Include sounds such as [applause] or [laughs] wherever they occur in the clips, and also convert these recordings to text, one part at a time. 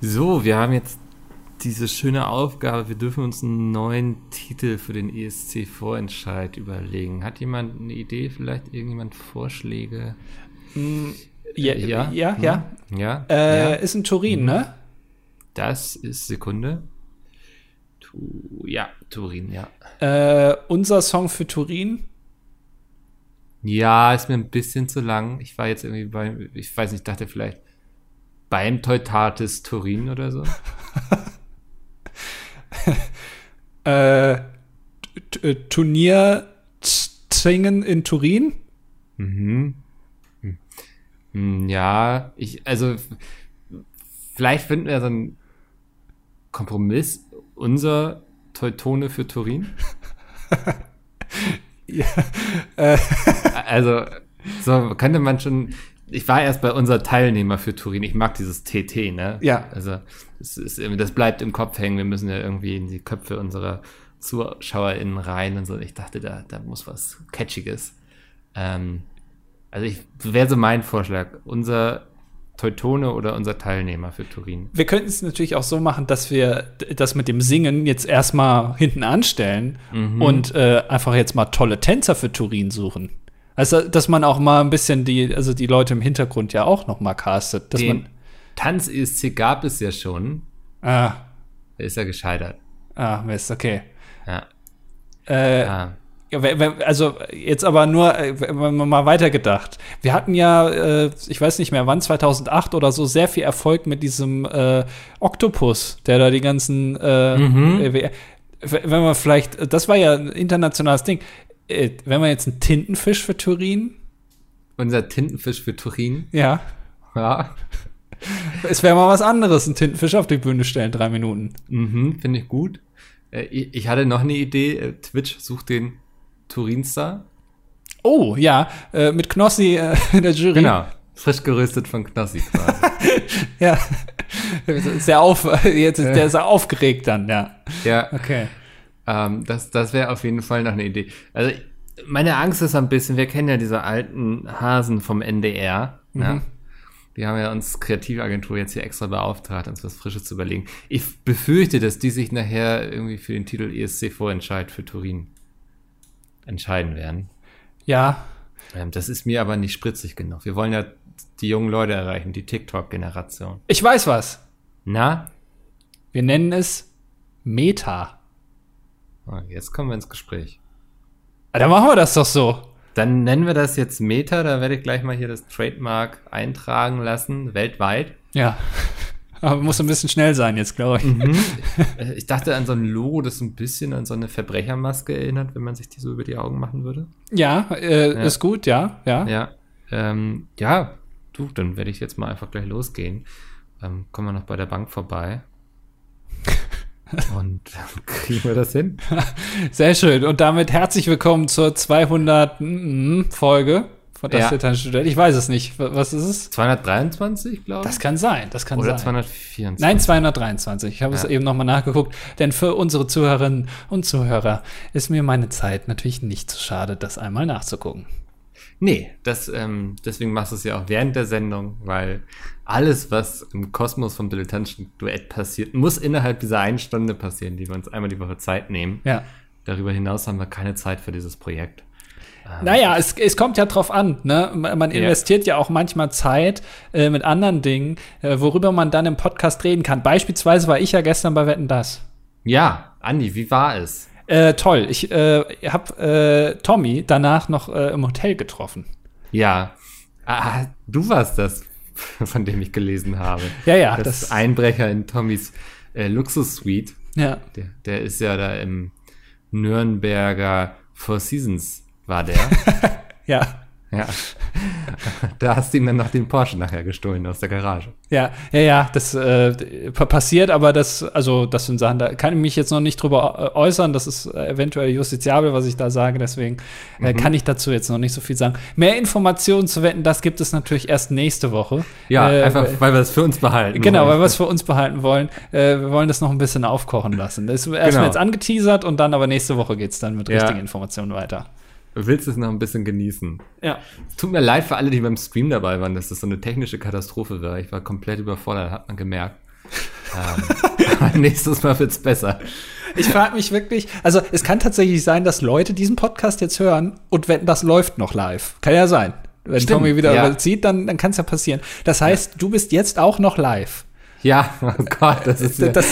So, wir haben jetzt diese schöne Aufgabe, wir dürfen uns einen neuen Titel für den ESC-Vorentscheid überlegen. Hat jemand eine Idee, vielleicht irgendjemand Vorschläge? Ja, ja, ja. ja. Ja, Äh, ja. Ist in Turin, ne? Das ist Sekunde. Tu, ja, Turin, ja. Äh, unser Song für Turin. Ja, ist mir ein bisschen zu lang. Ich war jetzt irgendwie bei, ich weiß nicht, dachte vielleicht beim Teutatis Turin oder so. [laughs] Äh, Turnier Tringen in Turin. Mhm. Hm. Ja, ich, also vielleicht finden wir so einen Kompromiss. Unser Teutone für Turin. [laughs] Ja, äh, Also, so könnte man schon. Ich war erst bei unser Teilnehmer für Turin. Ich mag dieses TT, ne? Ja. Also, das, ist, das bleibt im Kopf hängen. Wir müssen ja irgendwie in die Köpfe unserer ZuschauerInnen rein und so. Ich dachte, da, da muss was Catchiges. Ähm, also, ich wäre so mein Vorschlag. Unser Teutone oder unser Teilnehmer für Turin. wir könnten es natürlich auch so machen, dass wir das mit dem Singen jetzt erstmal hinten anstellen Mhm. und äh, einfach jetzt mal tolle Tänzer für Turin suchen. Also, dass man auch mal ein bisschen die, also die Leute im Hintergrund ja auch noch mal castet. Dass Den man, Tanz-ESC gab es ja schon. ah, Der ist ja gescheitert. ah, Mist, okay. Ja. Äh, Ah. Also jetzt aber nur, äh, wenn man mal weitergedacht. Wir hatten ja, äh, ich weiß nicht mehr wann, 2008 oder so, sehr viel Erfolg mit diesem äh, Oktopus, der da die ganzen, äh, Mhm. wenn man vielleicht, das war ja ein internationales Ding. Äh, wenn man jetzt einen Tintenfisch für Turin, Unser Tintenfisch für Turin. ja, Ja. es wäre mal was anderes, einen Tintenfisch auf die Bühne stellen, drei Minuten. Mhm, finde ich gut. Äh, ich, hatte noch eine Idee. Äh, Twitch sucht den Turinstar. Oh, ja, mit Knossi in der Jury. Genau. Frisch geröstet von Knossi quasi. [laughs] Ja. [laughs] Sehr auf, jetzt ist der sehr aufgeregt dann, ja. ja, Okay. Ähm, das, das wäre auf jeden Fall noch eine Idee. Also, meine Angst ist ein bisschen, wir kennen ja diese alten Hasen vom NDR. Ja? Die haben ja uns Kreativagentur jetzt hier extra beauftragt, uns was Frisches zu überlegen. Ich befürchte, dass die sich nachher irgendwie für den Titel ESC Vorentscheid für Turin entscheiden werden. Ja, Ähm, das ist mir aber nicht spritzig genug. Wir wollen ja die jungen Leute erreichen, die TikTok-Generation. ich weiß was. Na? Wir nennen es Meta. Oh, Jetzt kommen wir ins Gespräch. Ah, Dann machen wir das doch so. Dann nennen wir das jetzt Meta. Da werde ich gleich mal hier das Trademark eintragen lassen, weltweit. Ja. [laughs] Aber muss ein bisschen schnell sein jetzt, glaube ich. Äh, [laughs] Ich dachte an so ein Logo, das ein bisschen an so eine Verbrechermaske erinnert, wenn man sich die so über die Augen machen würde. Ja, äh, Ja. ist gut, ja, ja. Ja. Ähm, ja, du, dann werde ich jetzt mal einfach gleich losgehen. Ähm, kommen wir noch bei der Bank vorbei. [laughs] Und kriegen wir das hin. [laughs] Sehr schön. Und damit herzlich willkommen zur 200. mm, Folge von das Ja. Student. Ich weiß es nicht. Was ist es? 223, glaube ich. Das kann sein, das kann Oder sein. 224. Nein, 223. Ich habe es Ja. eben nochmal nachgeguckt. Denn für unsere Zuhörerinnen und Zuhörer ist mir meine Zeit natürlich nicht zu schade, das einmal nachzugucken. Nee, das, ähm, deswegen machst du es ja auch während der Sendung, weil alles, was im Kosmos vom dilettantischen Duett passiert, muss innerhalb dieser einen Stunde passieren, die wir uns einmal die Woche Zeit nehmen. Ja. Darüber hinaus haben wir keine Zeit für dieses Projekt. Naja, es, es kommt ja drauf an. Ne? Man investiert ja. auch manchmal Zeit äh, mit anderen Dingen, äh, worüber man dann im Podcast reden kann. Beispielsweise war ich ja gestern bei Wetten Das. Ja, Andi, wie war es? Äh, toll. Ich äh, habe äh, Tommy danach noch äh, im Hotel getroffen. Ja, ah, du warst das, [laughs] von dem ich gelesen habe. Ja, ja, Das, das- Einbrecher in Tommys äh, Luxus-Suite. Ja. Der, der ist ja da im Nürnberger Four Seasons, war der. [laughs] Ja. Ja. [laughs] da hast du ihm dann noch den Porsche nachher gestohlen aus der Garage. Ja, ja, ja, das äh, pa- passiert, aber das, also das sind Sachen, da kann ich mich jetzt noch nicht drüber äh, äußern. Das ist äh, eventuell justiziabel, was ich da sage. Deswegen äh, kann ich dazu jetzt noch nicht so viel sagen. Mehr Informationen zu wetten, das gibt es natürlich erst nächste Woche. Ja, Äh, einfach, weil- weil wir es für uns behalten. Genau, weil wollen. wir es für uns behalten wollen. Äh, wir wollen das noch ein bisschen aufkochen lassen. Das ist erstmal Genau. jetzt angeteasert und dann aber nächste Woche geht es dann mit Ja. richtigen Informationen weiter. Du willst es noch ein bisschen genießen. Ja. Es tut mir leid für alle, die beim Stream dabei waren, dass das so eine technische Katastrophe war. Ich war komplett überfordert, hat man gemerkt. [laughs] ähm, [laughs] nächstes Mal wird's besser. Ich frage mich wirklich, also es kann tatsächlich sein, dass Leute diesen Podcast jetzt hören und wenn das läuft noch live. Kann ja sein. Wenn Stimmt, Tommy wieder ja. sieht, dann, dann kann es ja passieren. Das heißt, du bist jetzt auch noch live. Ja, [laughs] oh Gott, das ist Das,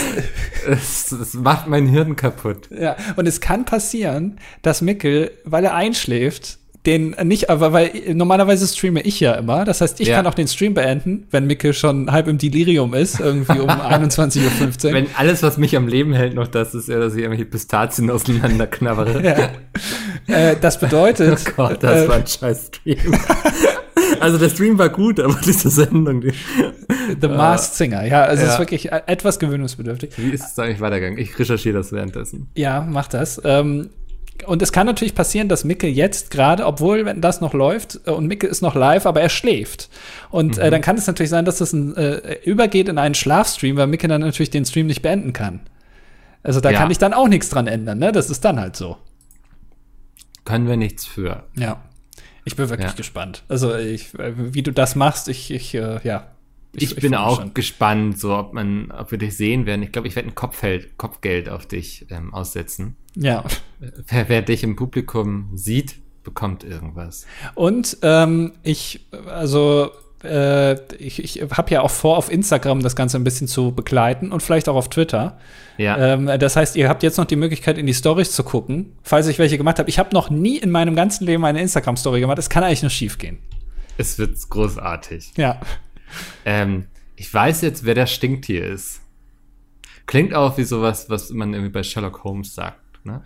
das, das macht mein Hirn kaputt. ja, und es kann passieren, dass Mickel, weil er einschläft, den nicht, aber weil normalerweise streame ich ja immer. Das heißt, ich Ja. kann auch den Stream beenden, wenn Mickel schon halb im Delirium ist, irgendwie um [laughs] 21.15 Uhr. Wenn alles, was mich am Leben hält, noch das ist, ja, dass ich irgendwelche Pistazien auseinanderknabbere. Ja. Äh, das bedeutet, [laughs] Oh Gott, das äh, war ein scheiß Stream. Also der Stream war gut, aber diese Sendung, die, The Masked Singer. Ja, also es Ja. ist wirklich äh, etwas gewöhnungsbedürftig. wie ist es eigentlich weitergegangen? Ich recherchiere das währenddessen. Ja, mach das. Ähm, und es kann natürlich passieren, dass Micke jetzt gerade, obwohl wenn das noch läuft äh, und Micke ist noch live, aber er schläft. Und äh, dann kann es natürlich sein, dass das ein, äh, übergeht in einen Schlafstream, weil Micke dann natürlich den Stream nicht beenden kann. Also da Ja. kann ich dann auch nichts dran ändern, ne? Das ist dann halt so. Können wir nichts für. Ja. Ich bin wirklich Ja. gespannt. Also ich, wie du das machst, ich, ich, äh, ja. Ich, bin freu mich auch schon. gespannt, so ob man, ob wir dich sehen werden. Ich glaube, ich werde ein Kopfgeld, Kopfgeld auf dich ähm, aussetzen. Ja. Wer, wer dich im Publikum sieht, bekommt irgendwas. Und ähm, ich, also äh, ich, ich habe ja auch vor, auf Instagram das Ganze ein bisschen zu begleiten und vielleicht auch auf Twitter. Ja. Ähm, das heißt, ihr habt jetzt noch die Möglichkeit, in die Stories zu gucken, falls ich welche gemacht habe. Ich habe noch nie in meinem ganzen Leben eine Instagram-Story gemacht. Es kann eigentlich nur schief gehen. Es wird großartig. Ja. Ähm, ich weiß jetzt, wer der Stinktier ist. Klingt auch wie sowas, was man irgendwie bei Sherlock Holmes sagt. Ne?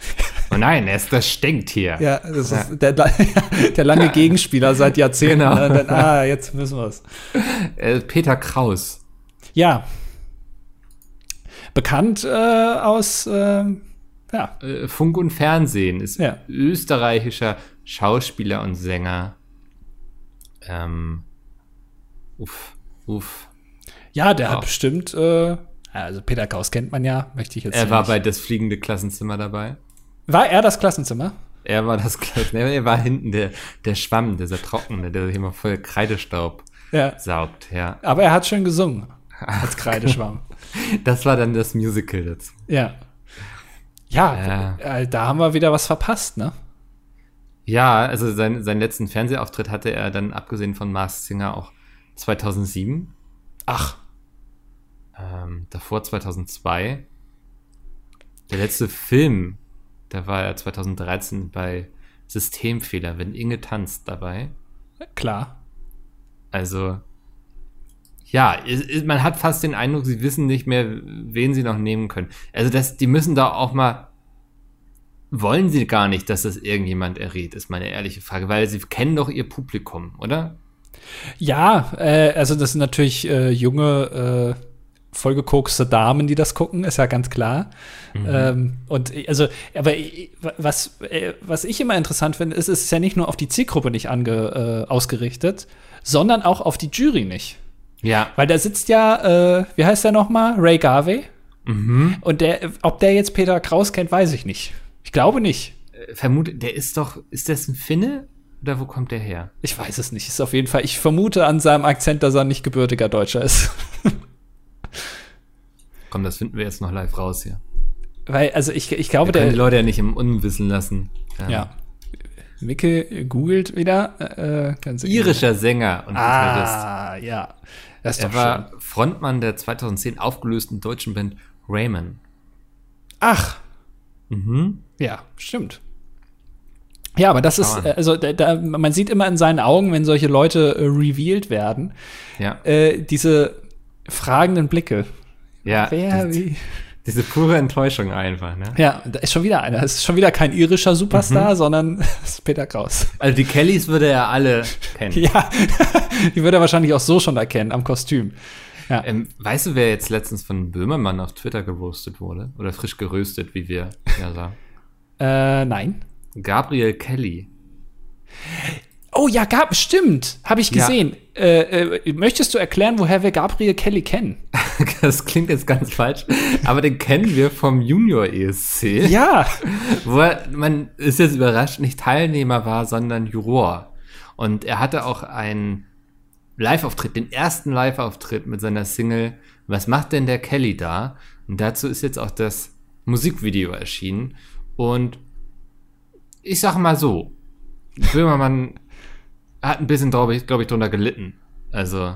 Oh nein, ist das Stinktier. Ja, das ist der, [laughs] der lange Gegenspieler seit Jahrzehnten. Genau. Ne? Dann, ah, jetzt wissen wir es. Äh, Peter Kraus. Ja. Bekannt äh, aus, ähm, ja, Äh, Funk und Fernsehen ist Ja. österreichischer Schauspieler und Sänger. Ähm, uff, uff. Ja, der Ja. hat bestimmt, äh, also Peter Kraus kennt man ja, möchte ich jetzt Er war nicht. bei Das fliegende Klassenzimmer dabei. War er das Klassenzimmer? Er war das Klassenzimmer. Er war hinten der, der Schwamm, dieser Trockene, der sich immer voll Kreidestaub Ja. saugt, ja. Aber er hat schön gesungen. Als [laughs] Kreideschwamm. Das war dann das Musical dazu. ja. Ja, Äh, da haben wir wieder was verpasst, ne? Ja, also sein, seinen letzten Fernsehauftritt hatte er dann, abgesehen von Mars Singer, auch 2007. Ach, Ähm, davor 2002. Der letzte Film, da war er 2013 bei Systemfehler, wenn Inge tanzt dabei. klar. Also, ja, man hat fast den Eindruck, sie wissen nicht mehr, wen sie noch nehmen können. Also, das, die müssen da auch mal. Wollen sie gar nicht, dass das irgendjemand errät, ist meine ehrliche Frage, weil sie kennen doch ihr Publikum, oder? Ja, äh, also das sind natürlich äh, junge, äh, vollgekokste Damen, die das gucken, ist ja ganz klar. Ähm, und äh, also, aber äh, was, äh, was ich immer interessant finde, ist, es ist ja nicht nur auf die Zielgruppe nicht ange, äh, ausgerichtet, sondern auch auf die Jury nicht. Ja. Weil da sitzt ja, äh, wie heißt der nochmal? Ray Garvey. Mhm. Und der, ob der jetzt Peter Kraus kennt, weiß ich nicht. Ich glaube nicht. Vermute, der ist doch, ist das ein Finne? Oder wo kommt der her? Ich weiß es nicht. Ist auf jeden Fall. Ich vermute an seinem Akzent, dass er nicht gebürtiger Deutscher ist. [laughs] Komm, das finden wir jetzt noch live raus hier. Weil, also ich, ich glaube, können die der. Leute ja nicht im Unwissen lassen. Ähm, Ja. Micke googelt wieder. Äh, ganz Irischer Sänger und Gitarrist. Ah, ja. Das ist Er doch war schön. Frontmann der 2010 aufgelösten deutschen Band Raymond. Ach, Mhm. ja, stimmt. Ja, aber das ist, äh, also da, man sieht immer in seinen Augen, wenn solche Leute äh, revealed werden, Ja. äh, diese fragenden Blicke. Ja. Wer, die, wie? diese pure Enttäuschung einfach, ne? Ja, da ist schon wieder einer. Es ist schon wieder kein irischer Superstar, Mhm. sondern [laughs] es ist Peter Kraus. Also die Kellys würde er alle kennen. Ja, [laughs] die würde er wahrscheinlich auch so schon erkennen am Kostüm. Ja. Ähm, weißt du, wer jetzt letztens von Böhmermann auf Twitter geroastet wurde? Oder frisch geröstet, wie wir ja sagen? [laughs] Äh, nein. Gabriel Kelly. Oh ja, gab, stimmt. Habe ich Ja. gesehen. Äh, äh, möchtest du erklären, woher wir Gabriel Kelly kennen? Das klingt jetzt ganz falsch, aber den kennen wir vom Junior ESC. Ja. wo er, man ist jetzt überrascht, nicht Teilnehmer war, sondern Juror. Und er hatte auch ein Live-Auftritt, den ersten Live-Auftritt mit seiner Single Was macht denn der Kelly da? Und dazu ist jetzt auch das Musikvideo erschienen. Und ich sag mal so, Böhmermann hat ein bisschen, glaube ich, glaub ich, drunter gelitten. Also,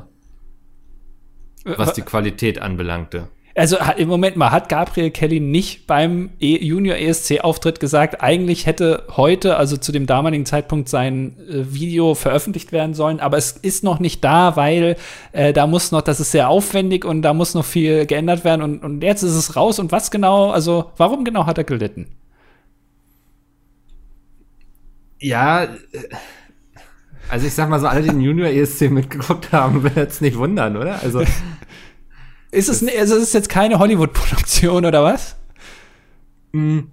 was die Qualität anbelangte. Also im Moment mal, hat Gabriel Kelly nicht beim e Junior ESC-Auftritt gesagt, eigentlich hätte heute, also zu dem damaligen Zeitpunkt, sein äh, Video veröffentlicht werden sollen, aber es ist noch nicht da, weil äh, da muss noch, das ist sehr aufwendig und da muss noch viel geändert werden und, und jetzt ist es raus und was genau, also warum genau hat er gelitten? Ja, äh, also ich sag mal so, alle, die den Junior ESC mitgeguckt haben, [laughs] werden jetzt nicht wundern, oder? Also [laughs] ist es, also ist es jetzt keine Hollywood-Produktion oder was? Hm,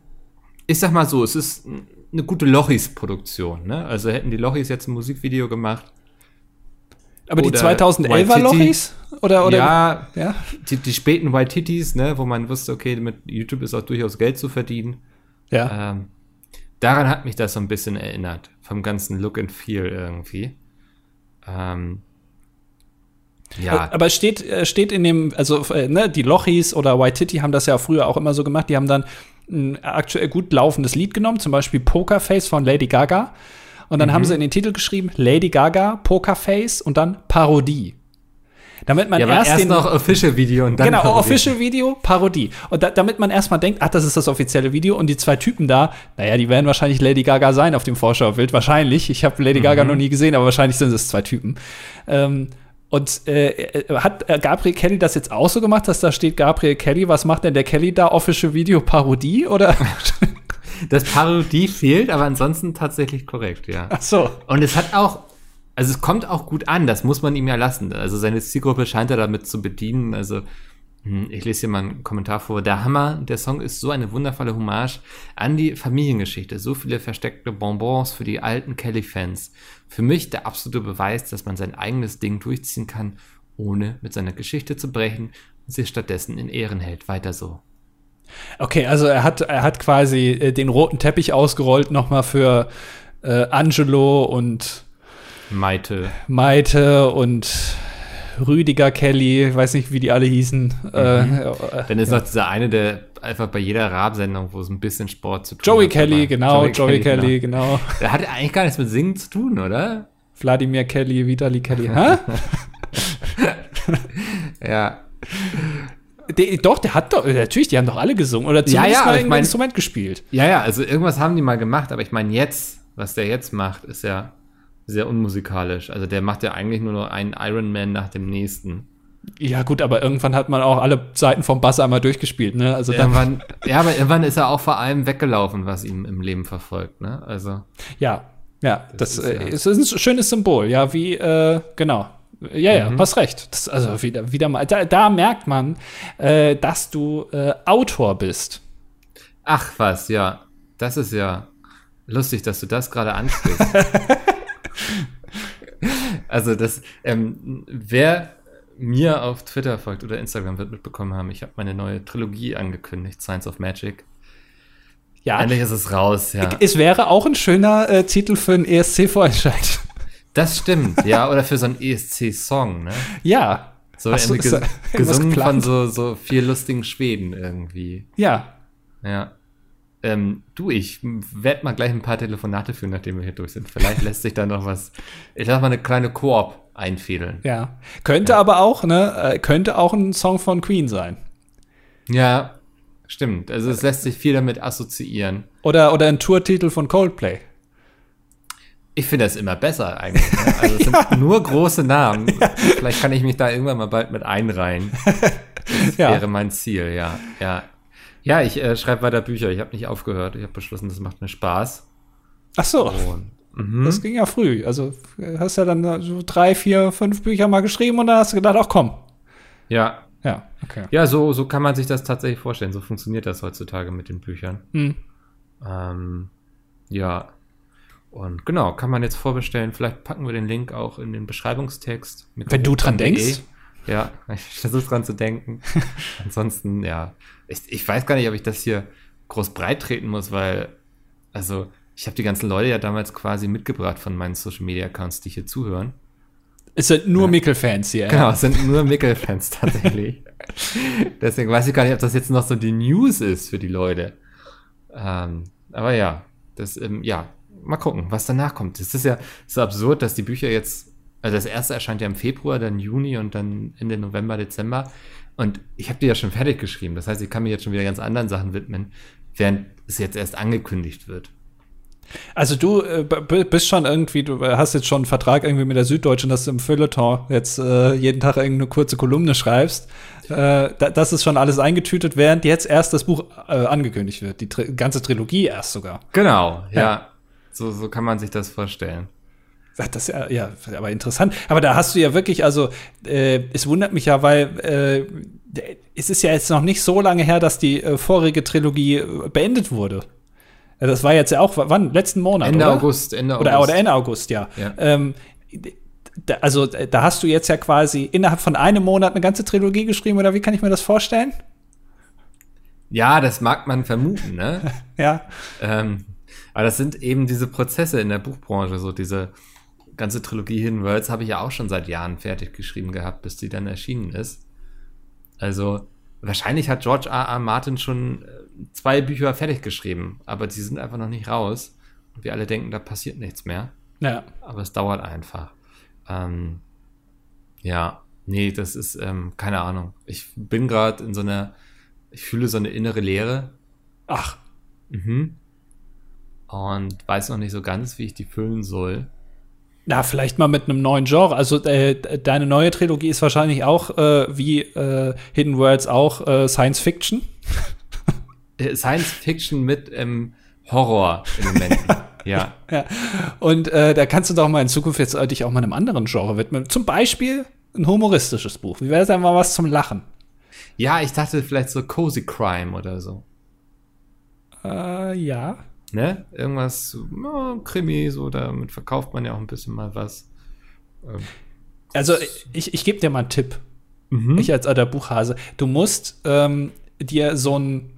ich sag mal so, es ist eine gute Lochis-Produktion. Ne? Also hätten die Lochis jetzt ein Musikvideo gemacht. Aber die 2011er Lochis? Oder, oder, ja, ja? Die, die späten White Titties, ne, wo man wusste, okay, mit YouTube ist auch durchaus Geld zu verdienen. Ja. Ähm, daran hat mich das so ein bisschen erinnert. Vom ganzen Look and Feel irgendwie. Ähm, ja. Aber es steht, äh, steht in dem, also äh, ne, die Lochis oder White Titty haben das ja früher auch immer so gemacht. Die haben dann ein aktuell gut laufendes Lied genommen, zum Beispiel Pokerface von Lady Gaga. Und dann mhm. haben sie in den Titel geschrieben Lady Gaga, Pokerface und dann Parodie. Damit man ja, erst, erst den, noch Official Video und dann Genau, Parodie. Official Video, Parodie. Und da, damit man erstmal denkt, ach, das ist das offizielle Video und die zwei Typen da, naja, die werden wahrscheinlich Lady Gaga sein auf dem Vorschaubild. Wahrscheinlich. Ich habe Lady mhm. Gaga noch nie gesehen, aber wahrscheinlich sind es zwei Typen. Ähm, und äh, äh, hat äh, Gabriel Kelly das jetzt auch so gemacht, dass da steht Gabriel Kelly, was macht denn der Kelly da? Official Video Parodie oder? [laughs] das Parodie fehlt, aber ansonsten tatsächlich korrekt, ja. Ach so. Und es hat auch, also es kommt auch gut an, das muss man ihm ja lassen. Also seine Zielgruppe scheint er damit zu bedienen. Also hm, ich lese hier mal einen Kommentar vor. Der Hammer, der Song ist so eine wundervolle Hommage an die Familiengeschichte. So viele versteckte Bonbons für die alten Kelly-Fans. Für mich der absolute Beweis, dass man sein eigenes Ding durchziehen kann, ohne mit seiner Geschichte zu brechen und sich stattdessen in Ehren hält. Weiter so. Okay, also er hat, er hat quasi äh, den roten Teppich ausgerollt nochmal für äh, Angelo und Maite. Maite und Rüdiger Kelly, ich weiß nicht, wie die alle hießen. Mhm. Äh, Dann ist ja. noch dieser eine, der einfach bei jeder Rap-Sendung, wo es ein bisschen Sport zu tun Joey hat. Kelly, genau, Joey, Joey Kelly, Kelly, genau. genau. Der hat eigentlich gar nichts mit Singen zu tun, oder? Wladimir Kelly, Vitali Kelly, hä? [laughs] ja. De, doch, der hat doch, natürlich, die haben doch alle gesungen oder zumindest ja, ja, mal ein mein, Instrument gespielt. Ja, ja, also irgendwas haben die mal gemacht, aber ich meine jetzt, was der jetzt macht, ist ja sehr unmusikalisch. Also der macht ja eigentlich nur noch einen Iron Man nach dem nächsten. Ja, gut, aber irgendwann hat man auch alle Seiten vom Bass einmal durchgespielt, ne? Also irgendwann, ja, aber irgendwann ist er auch vor allem weggelaufen, was ihm im Leben verfolgt, ne? Also. Ja, ja, das, das ist, äh, ja. ist, ein schönes Symbol, ja, wie, äh, genau. Ja, ja, mhm. hast recht. Das, also wieder, wieder mal, da, da merkt man, äh, dass du äh, Autor bist. Ach was, ja. Das ist ja lustig, dass du das gerade ansprichst. [laughs] also das, ähm, wer mir auf Twitter folgt oder Instagram wird mitbekommen haben, ich habe meine neue Trilogie angekündigt, Science of Magic. Ja. Endlich ist es raus, ja. Es wäre auch ein schöner äh, Titel für einen ESC-Vorentscheid. Das stimmt, ja, oder für so einen ESC-Song, ne? Ja. So Hast du, ges [laughs] gesungen von so, so vier lustigen Schweden irgendwie. Ja. Ja. Ähm, du, ich werde mal gleich ein paar Telefonate führen, nachdem wir hier durch sind. Vielleicht lässt sich da noch was, ich lass mal eine kleine Koop einfädeln. Ja. Könnte ja. aber auch, ne, äh, könnte auch ein Song von Queen sein. Ja, stimmt. Also es lässt sich viel damit assoziieren. Oder, oder ein Tourtitel von Coldplay. Ich finde das immer besser eigentlich. Ne? Also es sind [laughs] nur große Namen. Ja. Vielleicht kann ich mich da irgendwann mal bald mit einreihen. [laughs] Das wäre mein Ziel, ja. Ja, ja, ich äh, schreibe weiter Bücher. Ich habe nicht aufgehört. Ich habe beschlossen, das macht mir Spaß. Ach so. Und, mhm. Das ging ja früh. Also hast ja dann so drei, vier, fünf Bücher mal geschrieben und dann hast du gedacht, ach komm. Ja. Ja, okay. Ja, so, so kann man sich das tatsächlich vorstellen. So funktioniert das heutzutage mit den Büchern. Mhm. Ähm, ja. Und genau, kann man jetzt vorbestellen. Vielleicht packen wir den Link auch in den Beschreibungstext. Wenn du dran denkst. Ja, ich versuche dran zu denken. [laughs] Ansonsten, ja. Ich, ich weiß gar nicht, ob ich das hier groß breit treten muss, weil, also, ich habe die ganzen Leute ja damals quasi mitgebracht von meinen Social Media Accounts, die hier zuhören. Es sind nur ja. Mickel-Fans hier. Genau, es sind nur Mickel-Fans tatsächlich. [laughs] Deswegen weiß ich gar nicht, ob das jetzt noch so die News ist für die Leute. Ähm, aber ja, das, ähm, ja, mal gucken, was danach kommt. Es ist ja so absurd, dass die Bücher jetzt, also das erste erscheint ja im Februar, dann Juni und dann Ende November, Dezember. Und ich habe die ja schon fertig geschrieben. Das heißt, ich kann mich jetzt schon wieder ganz anderen Sachen widmen, während es jetzt erst angekündigt wird. Also du äh, bist schon irgendwie, du hast jetzt schon einen Vertrag irgendwie mit der Süddeutschen, dass du im Feuilleton jetzt äh, jeden Tag irgendeine kurze Kolumne schreibst. Äh, das ist schon alles eingetütet, während jetzt erst das Buch äh, angekündigt wird. Die Tri ganze Trilogie erst sogar. Genau, ja. ja. So, so kann man sich das vorstellen. Das ist ja, ja, aber interessant. Aber da hast du ja wirklich, also äh, es wundert mich ja, weil äh, es ist ja jetzt noch nicht so lange her, dass die äh, vorige Trilogie äh, beendet wurde. Das war jetzt ja auch, wann? Letzten Monat, Ende oder? August, Ende August. Oder, oder Ende August, ja. ja. Ähm, da, also da hast du jetzt ja quasi innerhalb von einem Monat eine ganze Trilogie geschrieben, oder wie kann ich mir das vorstellen? Ja, das mag man vermuten, ne? [laughs] ja. Ähm, aber das sind eben diese Prozesse in der Buchbranche, so diese ganze Trilogie Hidden Worlds habe ich ja auch schon seit Jahren fertig geschrieben gehabt, bis die dann erschienen ist. Also wahrscheinlich hat George R. R. Martin schon äh, zwei Bücher fertig geschrieben, aber die sind einfach noch nicht raus. Und wir alle denken, da passiert nichts mehr. Ja. Aber es dauert einfach. Ähm, ja, nee, das ist, ähm, keine Ahnung. Ich bin gerade in so einer, ich fühle so eine innere Leere. Ach. Mhm. Und weiß noch nicht so ganz, wie ich die füllen soll. Na, vielleicht mal mit einem neuen Genre. Also äh, deine neue Trilogie ist wahrscheinlich auch äh, wie äh, Hidden Worlds auch äh, Science Fiction. Äh, Science Fiction mit ähm, Horror-Elementen. [laughs] ja. ja. Und äh, da kannst du doch mal in Zukunft jetzt dich auch mal einem anderen Genre widmen. Zum Beispiel ein humoristisches Buch. Wie wäre es mal was zum Lachen? Ja, ich dachte vielleicht so Cozy Crime oder so. Äh, ja ne? Irgendwas, oh, Krimi, so, damit verkauft man ja auch ein bisschen mal was. Ähm, also, ich, ich gebe dir mal einen Tipp. Mhm. Ich als alter Buchhase. Du musst ähm, dir so ein,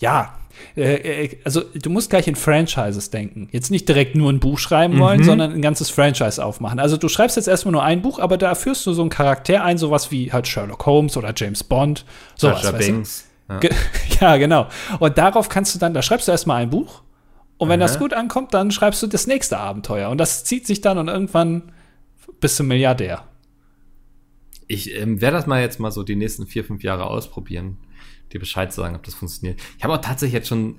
ja, äh, äh, also du musst gleich in Franchises denken. Jetzt nicht direkt nur ein Buch schreiben wollen, mhm. sondern ein ganzes Franchise aufmachen. Also du schreibst jetzt erstmal nur ein Buch, aber da führst du so einen Charakter ein, sowas wie halt Sherlock Holmes oder James Bond. Sowas. Ja. [laughs] ja. genau. Und darauf kannst du dann, da schreibst du erstmal ein Buch und wenn Aha. das gut ankommt, dann schreibst du das nächste Abenteuer. Und das zieht sich dann und irgendwann bist du Milliardär. Ich ähm, werde das mal jetzt mal so die nächsten vier, fünf Jahre ausprobieren, dir Bescheid zu sagen, ob das funktioniert. Ich habe auch tatsächlich jetzt schon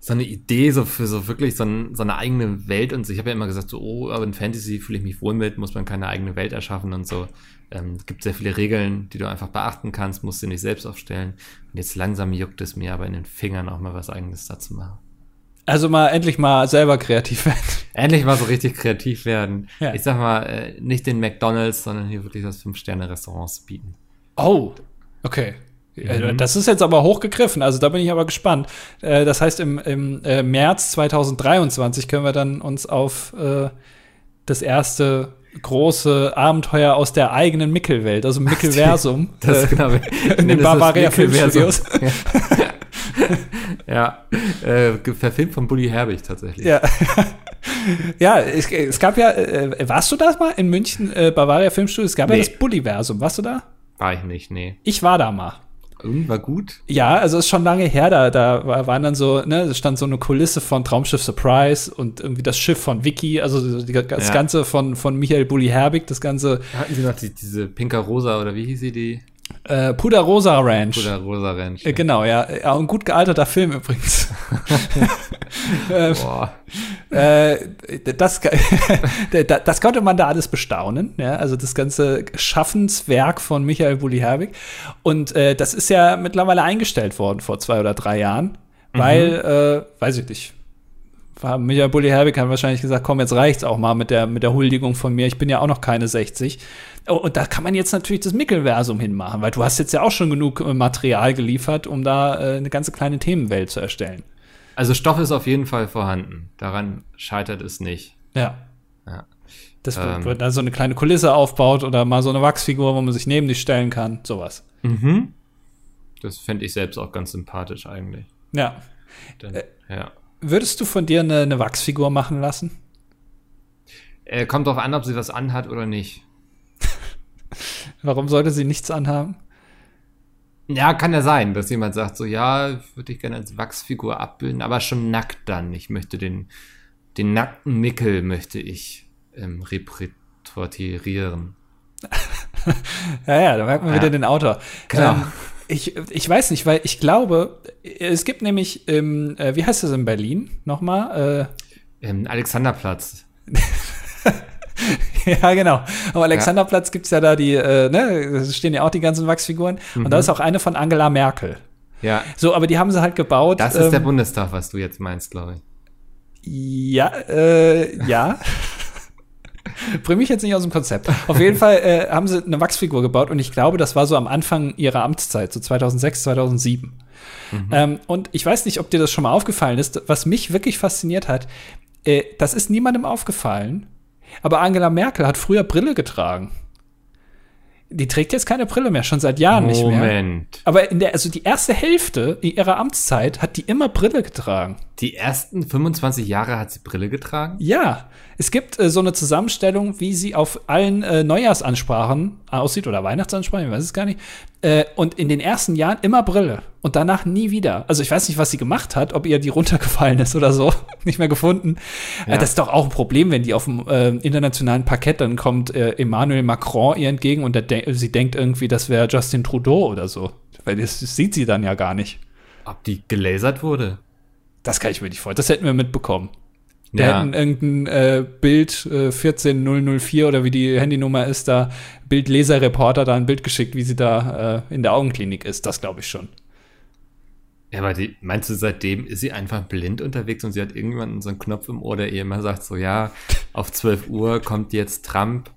so eine Idee so für so wirklich so, ein, so eine eigene Welt und so. Ich habe ja immer gesagt, so, oh, aber in Fantasy fühle ich mich wohl mit, muss man keine eigene Welt erschaffen und so. Ähm, es gibt sehr viele Regeln, die du einfach beachten kannst, musst du nicht selbst aufstellen. Und jetzt langsam juckt es mir aber in den Fingern auch mal was eigenes dazu machen. Also mal endlich mal selber kreativ werden. Endlich mal so richtig kreativ werden. Ja. Ich sag mal, äh, nicht den McDonalds, sondern hier wirklich das Fünf-Sterne-Restaurants bieten. Oh, okay. Äh, mhm. Das ist jetzt aber hochgegriffen, also da bin ich aber gespannt. Äh, das heißt, im, im März 2023 können wir dann uns auf das erste große Abenteuer aus der eigenen Mickelwelt, also Mickelversum. [laughs] Das, das genau. in den Bavaria Filmstudios. Ja. [laughs] [laughs] ja, äh, verfilmt von Bully Herbig tatsächlich. Ja, [laughs] ja es, es, gab ja, äh, warst du da mal in München, äh, Bavaria Filmstudio? Es gab nee. ja das Bullyversum, warst du da? War ich nicht, nee. Ich war da mal. Und war gut? Ja, also ist schon lange her, da, da waren dann so, ne, da stand so eine Kulisse von Traumschiff Surprise und irgendwie das Schiff von Vicky, also die, das ja. Ganze von, von Michael Bulli Herbig, das Ganze. Hatten sie noch die, diese Pinker Rosa oder wie hieß sie die? Äh, Puderosa Ranch. Puderosa Ranch. Ja. Äh, genau, ja. ja. Ein gut gealterter Film übrigens. [laughs] Ähm, Boah. Äh, das, [laughs] das konnte man da alles bestaunen. Ja? Also das ganze Schaffenswerk von Michael Bulli-Herbig. Und äh, das ist ja mittlerweile eingestellt worden vor zwei oder drei Jahren. Weil, mhm. äh, weiß ich nicht, Michael Bulli Herbig hat wahrscheinlich gesagt, komm, jetzt reicht's auch mal mit der, mit der Huldigung von mir. Ich bin ja auch noch keine 60. Und da kann man jetzt natürlich das Mickelversum hinmachen, weil du hast jetzt ja auch schon genug äh, Material geliefert, um da äh, eine ganze kleine Themenwelt zu erstellen. Also Stoff ist auf jeden Fall vorhanden. Daran scheitert es nicht. Ja. ja. Das ähm. wird dann so eine kleine Kulisse aufbaut oder mal so eine Wachsfigur, wo man sich neben dich stellen kann, sowas. Mhm. Das fände ich selbst auch ganz sympathisch eigentlich. Ja. Dann, äh, ja. Würdest du von dir eine, eine Wachsfigur machen lassen? Äh, kommt drauf an, ob sie was anhat oder nicht. [laughs] Warum sollte sie nichts anhaben? Ja, kann ja sein, dass jemand sagt, so, ja, würde ich gerne als Wachsfigur abbilden, aber schon nackt dann. Ich möchte den, den nackten Mickel möchte ich ähm, reportieren. [laughs] ja, ja, da merkt man ja. wieder den Autor. Genau. Ähm, ich, ich weiß nicht, weil ich glaube, es gibt nämlich, ähm, äh, wie heißt das in Berlin nochmal? Äh, ähm, Alexanderplatz. [laughs] ja, genau. Am Alexanderplatz ja. gibt es ja da die, äh, ne, da stehen ja auch die ganzen Wachsfiguren. Mhm. Und da ist auch eine von Angela Merkel. Ja. So, aber die haben sie halt gebaut. Das ist ähm, der Bundestag, was du jetzt meinst, glaube ich. Ja, äh, ja. [laughs] [laughs] Bring mich jetzt nicht aus dem Konzept. Auf jeden Fall äh, haben sie eine Wachsfigur gebaut und ich glaube, das war so am Anfang ihrer Amtszeit, so 2006, 2007. Mhm. Ähm, und ich weiß nicht, ob dir das schon mal aufgefallen ist. Was mich wirklich fasziniert hat, äh, das ist niemandem aufgefallen, aber Angela Merkel hat früher Brille getragen. Die trägt jetzt keine Brille mehr, schon seit Jahren Moment. nicht mehr. Moment. Aber in der, also die erste Hälfte ihrer Amtszeit hat die immer Brille getragen. Die ersten 25 Jahre hat sie Brille getragen? Ja. Es gibt äh, so eine Zusammenstellung, wie sie auf allen äh, Neujahrsansprachen aussieht oder Weihnachtsansprachen, ich weiß es gar nicht. Äh, und in den ersten Jahren immer Brille und danach nie wieder. Also ich weiß nicht, was sie gemacht hat, ob ihr die runtergefallen ist oder so, [laughs] nicht mehr gefunden. Äh, ja. das ist doch auch ein Problem, wenn die auf dem äh, internationalen Parkett, dann kommt äh, Emmanuel Macron ihr entgegen und de sie denkt irgendwie, das wäre Justin Trudeau oder so. Weil das, das sieht sie dann ja gar nicht. Ob die gelasert wurde? Das kann ich mir nicht vorstellen. Das hätten wir mitbekommen. Der ja. hätten irgendein äh, Bild äh, 14004 oder wie die Handynummer ist, da Bildleserreporter da ein Bild geschickt, wie sie da äh, in der Augenklinik ist. Das glaube ich schon. Ja, aber die, meinst du, seitdem ist sie einfach blind unterwegs und sie hat irgendwann so einen Knopf im Ohr, der ihr immer sagt, so ja, auf 12 Uhr kommt jetzt Trump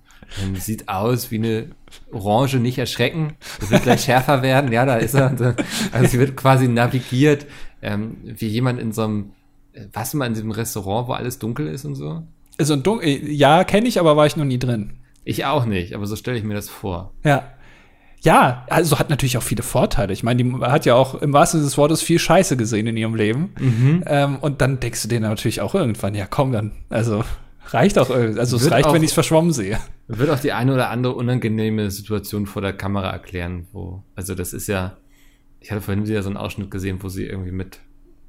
und sieht aus wie eine Orange, nicht erschrecken, das wird gleich schärfer werden, ja, da ist er. Also sie wird quasi navigiert, ähm, wie jemand in so einem warst du mal in diesem Restaurant, wo alles dunkel ist und so? So ein dunkel, ja, kenne ich, aber war ich noch nie drin. Ich auch nicht, aber so stelle ich mir das vor. Ja. Ja, also hat natürlich auch viele Vorteile. Ich meine, die hat ja auch im wahrsten Sinne des Wortes viel Scheiße gesehen in ihrem Leben. Mhm. Ähm, und dann denkst du dir natürlich auch irgendwann, ja komm dann, also reicht auch, also es reicht, auch, wenn ich es verschwommen sehe. Wird auch die eine oder andere unangenehme Situation vor der Kamera erklären, wo, also das ist ja, ich hatte vorhin wieder so einen Ausschnitt gesehen, wo sie irgendwie mit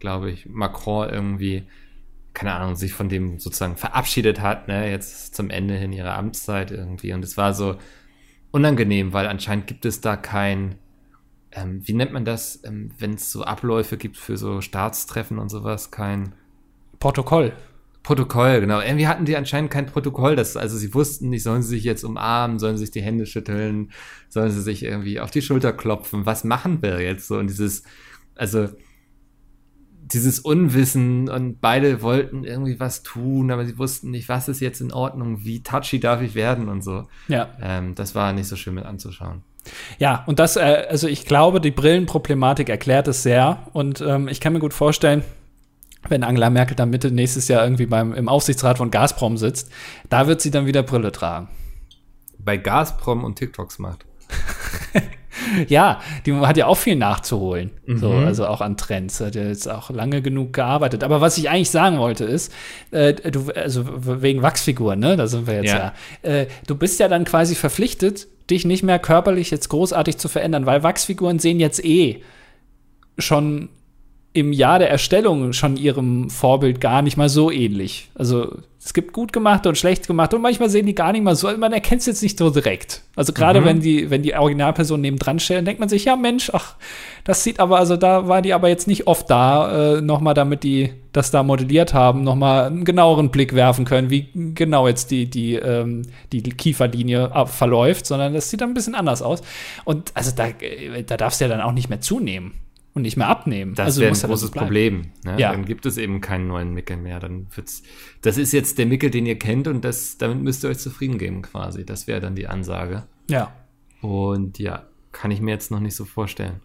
glaube ich, Macron irgendwie, keine Ahnung, sich von dem sozusagen verabschiedet hat, ne, jetzt zum Ende hin ihrer Amtszeit irgendwie. Und es war so unangenehm, weil anscheinend gibt es da kein, ähm, wie nennt man das, ähm, wenn es so Abläufe gibt für so Staatstreffen und sowas, kein Protokoll. Protokoll, genau. Irgendwie hatten die anscheinend kein Protokoll. Das, also sie wussten nicht, sollen sie sich jetzt umarmen, sollen sie sich die Hände schütteln, sollen sie sich irgendwie auf die Schulter klopfen. Was machen wir jetzt so? Und dieses, also dieses Unwissen und beide wollten irgendwie was tun, aber sie wussten nicht, was ist jetzt in Ordnung, wie touchy darf ich werden und so. Ja. Ähm, das war nicht so schön mit anzuschauen. Ja, und das, äh, also ich glaube, die Brillenproblematik erklärt es sehr und ähm, ich kann mir gut vorstellen, wenn Angela Merkel dann Mitte nächstes Jahr irgendwie beim, im Aufsichtsrat von Gazprom sitzt, da wird sie dann wieder Brille tragen. Bei Gazprom und TikToks macht. [laughs] [laughs] ja, die hat ja auch viel nachzuholen. Mhm. So, also auch an Trends. Hat ja jetzt auch lange genug gearbeitet. Aber was ich eigentlich sagen wollte, ist, äh, du, also wegen Wachsfiguren, ne? Da sind wir jetzt ja. ja. Äh, du bist ja dann quasi verpflichtet, dich nicht mehr körperlich jetzt großartig zu verändern, weil Wachsfiguren sehen jetzt eh schon im Jahr der Erstellung schon ihrem Vorbild gar nicht mal so ähnlich. Also es gibt gut gemachte und schlecht gemachte und manchmal sehen die gar nicht mal so, man erkennt es jetzt nicht so direkt. Also gerade mhm. wenn die, wenn die Originalperson nebendran stellen, denkt man sich, ja Mensch, ach, das sieht aber, also da war die aber jetzt nicht oft da, äh, nochmal damit die das da modelliert haben, nochmal einen genaueren Blick werfen können, wie genau jetzt die, die, ähm, die Kieferlinie verläuft, sondern das sieht dann ein bisschen anders aus. Und also da, äh, da darfst du ja dann auch nicht mehr zunehmen und nicht mehr abnehmen. Das also wäre ein großes Problem. Ne? Ja. Dann gibt es eben keinen neuen Mickel mehr. Dann wird's, das ist jetzt der Mickel, den ihr kennt und das, damit müsst ihr euch zufrieden geben quasi. Das wäre dann die Ansage. Ja. Und ja, kann ich mir jetzt noch nicht so vorstellen.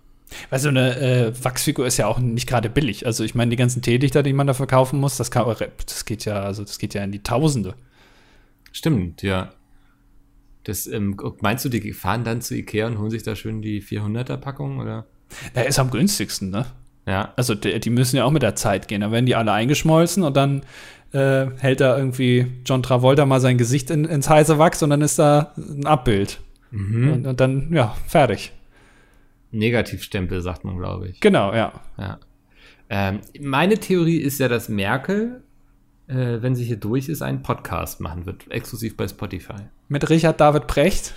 Weil so eine äh, Wachsfigur ist ja auch nicht gerade billig. Also ich meine, die ganzen Teelichter, die man da verkaufen muss, das, kann, das geht ja, also das geht ja in die Tausende. Stimmt, ja. Das, ähm, meinst du, die fahren dann zu Ikea und holen sich da schön die 400er-Packung, oder? Er ist am günstigsten, ne? Ja. Also die, die müssen ja auch mit der Zeit gehen. Dann werden die alle eingeschmolzen und dann äh, hält da irgendwie John Travolta mal sein Gesicht in, ins heiße Wachs und dann ist da ein Abbild. Mhm. Und, und dann, ja, fertig. Negativstempel, sagt man, glaube ich. Genau, ja. Ja. Ähm, meine Theorie ist ja, dass Merkel, äh, wenn sie hier durch ist, einen Podcast machen wird, exklusiv bei Spotify. Mit Richard David Precht.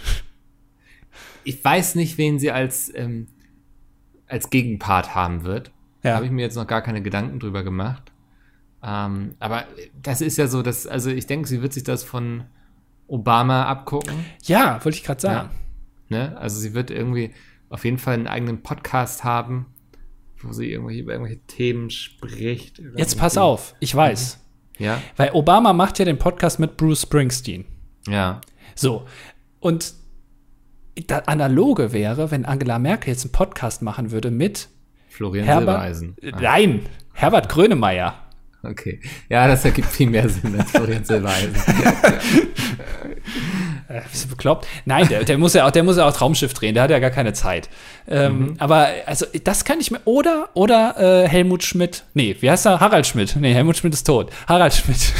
Ich weiß nicht, wen sie als, ähm, als Gegenpart haben wird. Da Ja. habe ich mir jetzt noch gar keine Gedanken drüber gemacht. Ähm, aber das ist ja so, dass, also ich denke, sie wird sich das von Obama abgucken. Ja, wollte ich gerade sagen. Ne? Also sie wird irgendwie auf jeden Fall einen eigenen Podcast haben, wo sie irgendwelche, über irgendwelche Themen spricht. Jetzt pass auf, ich weiß. Ja, Weil Obama macht ja den Podcast mit Bruce Springsteen. ja. So. Und das Analoge wäre, wenn Angela Merkel jetzt einen Podcast machen würde mit Florian Herbert. Silbereisen. Ah, Nein, Herbert Grönemeyer. okay. Ja, das ergibt viel mehr Sinn als Florian Silbereisen. [laughs] Äh, bist du bekloppt? Nein, der, der muss ja auch, der muss ja auch Traumschiff drehen, der hat ja gar keine Zeit. Ähm, Aber also das kann ich mir. Oder, oder äh, Helmut Schmidt. Nee, wie heißt er? Harald Schmidt. Nee, Helmut Schmidt ist tot. Harald Schmidt.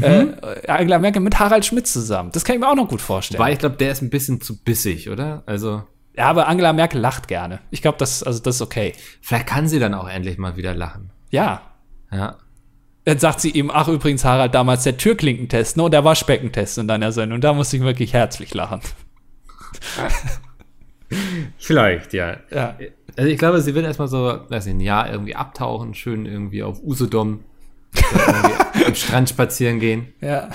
Äh, Angela Merkel mit Harald Schmidt zusammen. Das kann ich mir auch noch gut vorstellen. Weil ich glaube, der ist ein bisschen zu bissig, oder? Also, ja, aber Angela Merkel lacht gerne. Ich glaube, das, also das ist okay. vielleicht kann sie dann auch endlich mal wieder lachen. Ja. Ja. Dann sagt sie ihm, ach übrigens, Harald, damals der Türklinkentest, ne, und der Waschbeckentest in deiner Sendung. Da musste ich wirklich herzlich lachen. [laughs] Vielleicht, ja. Ja. Also ich glaube, sie wird erstmal so, weiß ich, ein Jahr irgendwie abtauchen, schön irgendwie auf Usedom am Strand spazieren gehen. Ja.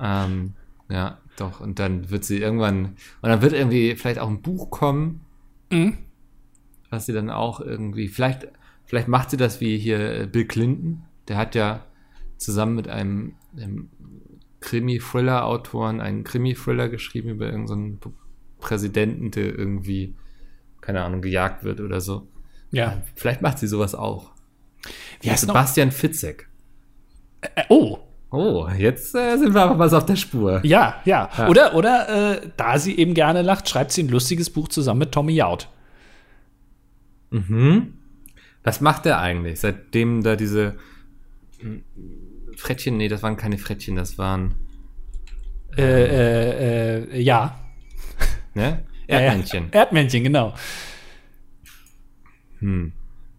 Ähm, ja, doch. Und dann wird sie irgendwann, und dann wird irgendwie vielleicht auch ein Buch kommen, Mhm. was sie dann auch irgendwie, vielleicht, vielleicht macht sie das wie hier Bill Clinton. Der hat ja zusammen mit einem, einem Krimi-Thriller-Autoren einen Krimi-Thriller geschrieben über irgendeinen so Präsidenten, der irgendwie, keine Ahnung, gejagt wird oder so. Ja. Vielleicht macht sie sowas auch. Wie heißt noch? Sebastian Fitzek. Äh, oh, Oh, jetzt äh, sind wir aber was auf der Spur. Ja, ja. Ja. Oder, oder äh, da sie eben gerne lacht, schreibt sie ein lustiges Buch zusammen mit Tommy Jaud. Mhm. Was macht der eigentlich? Seitdem da diese Frettchen, nee, das waren keine Frettchen, das waren, Äh, äh, äh, ja. ne? [laughs] Erdmännchen. Äh, Erdmännchen, genau. Hm.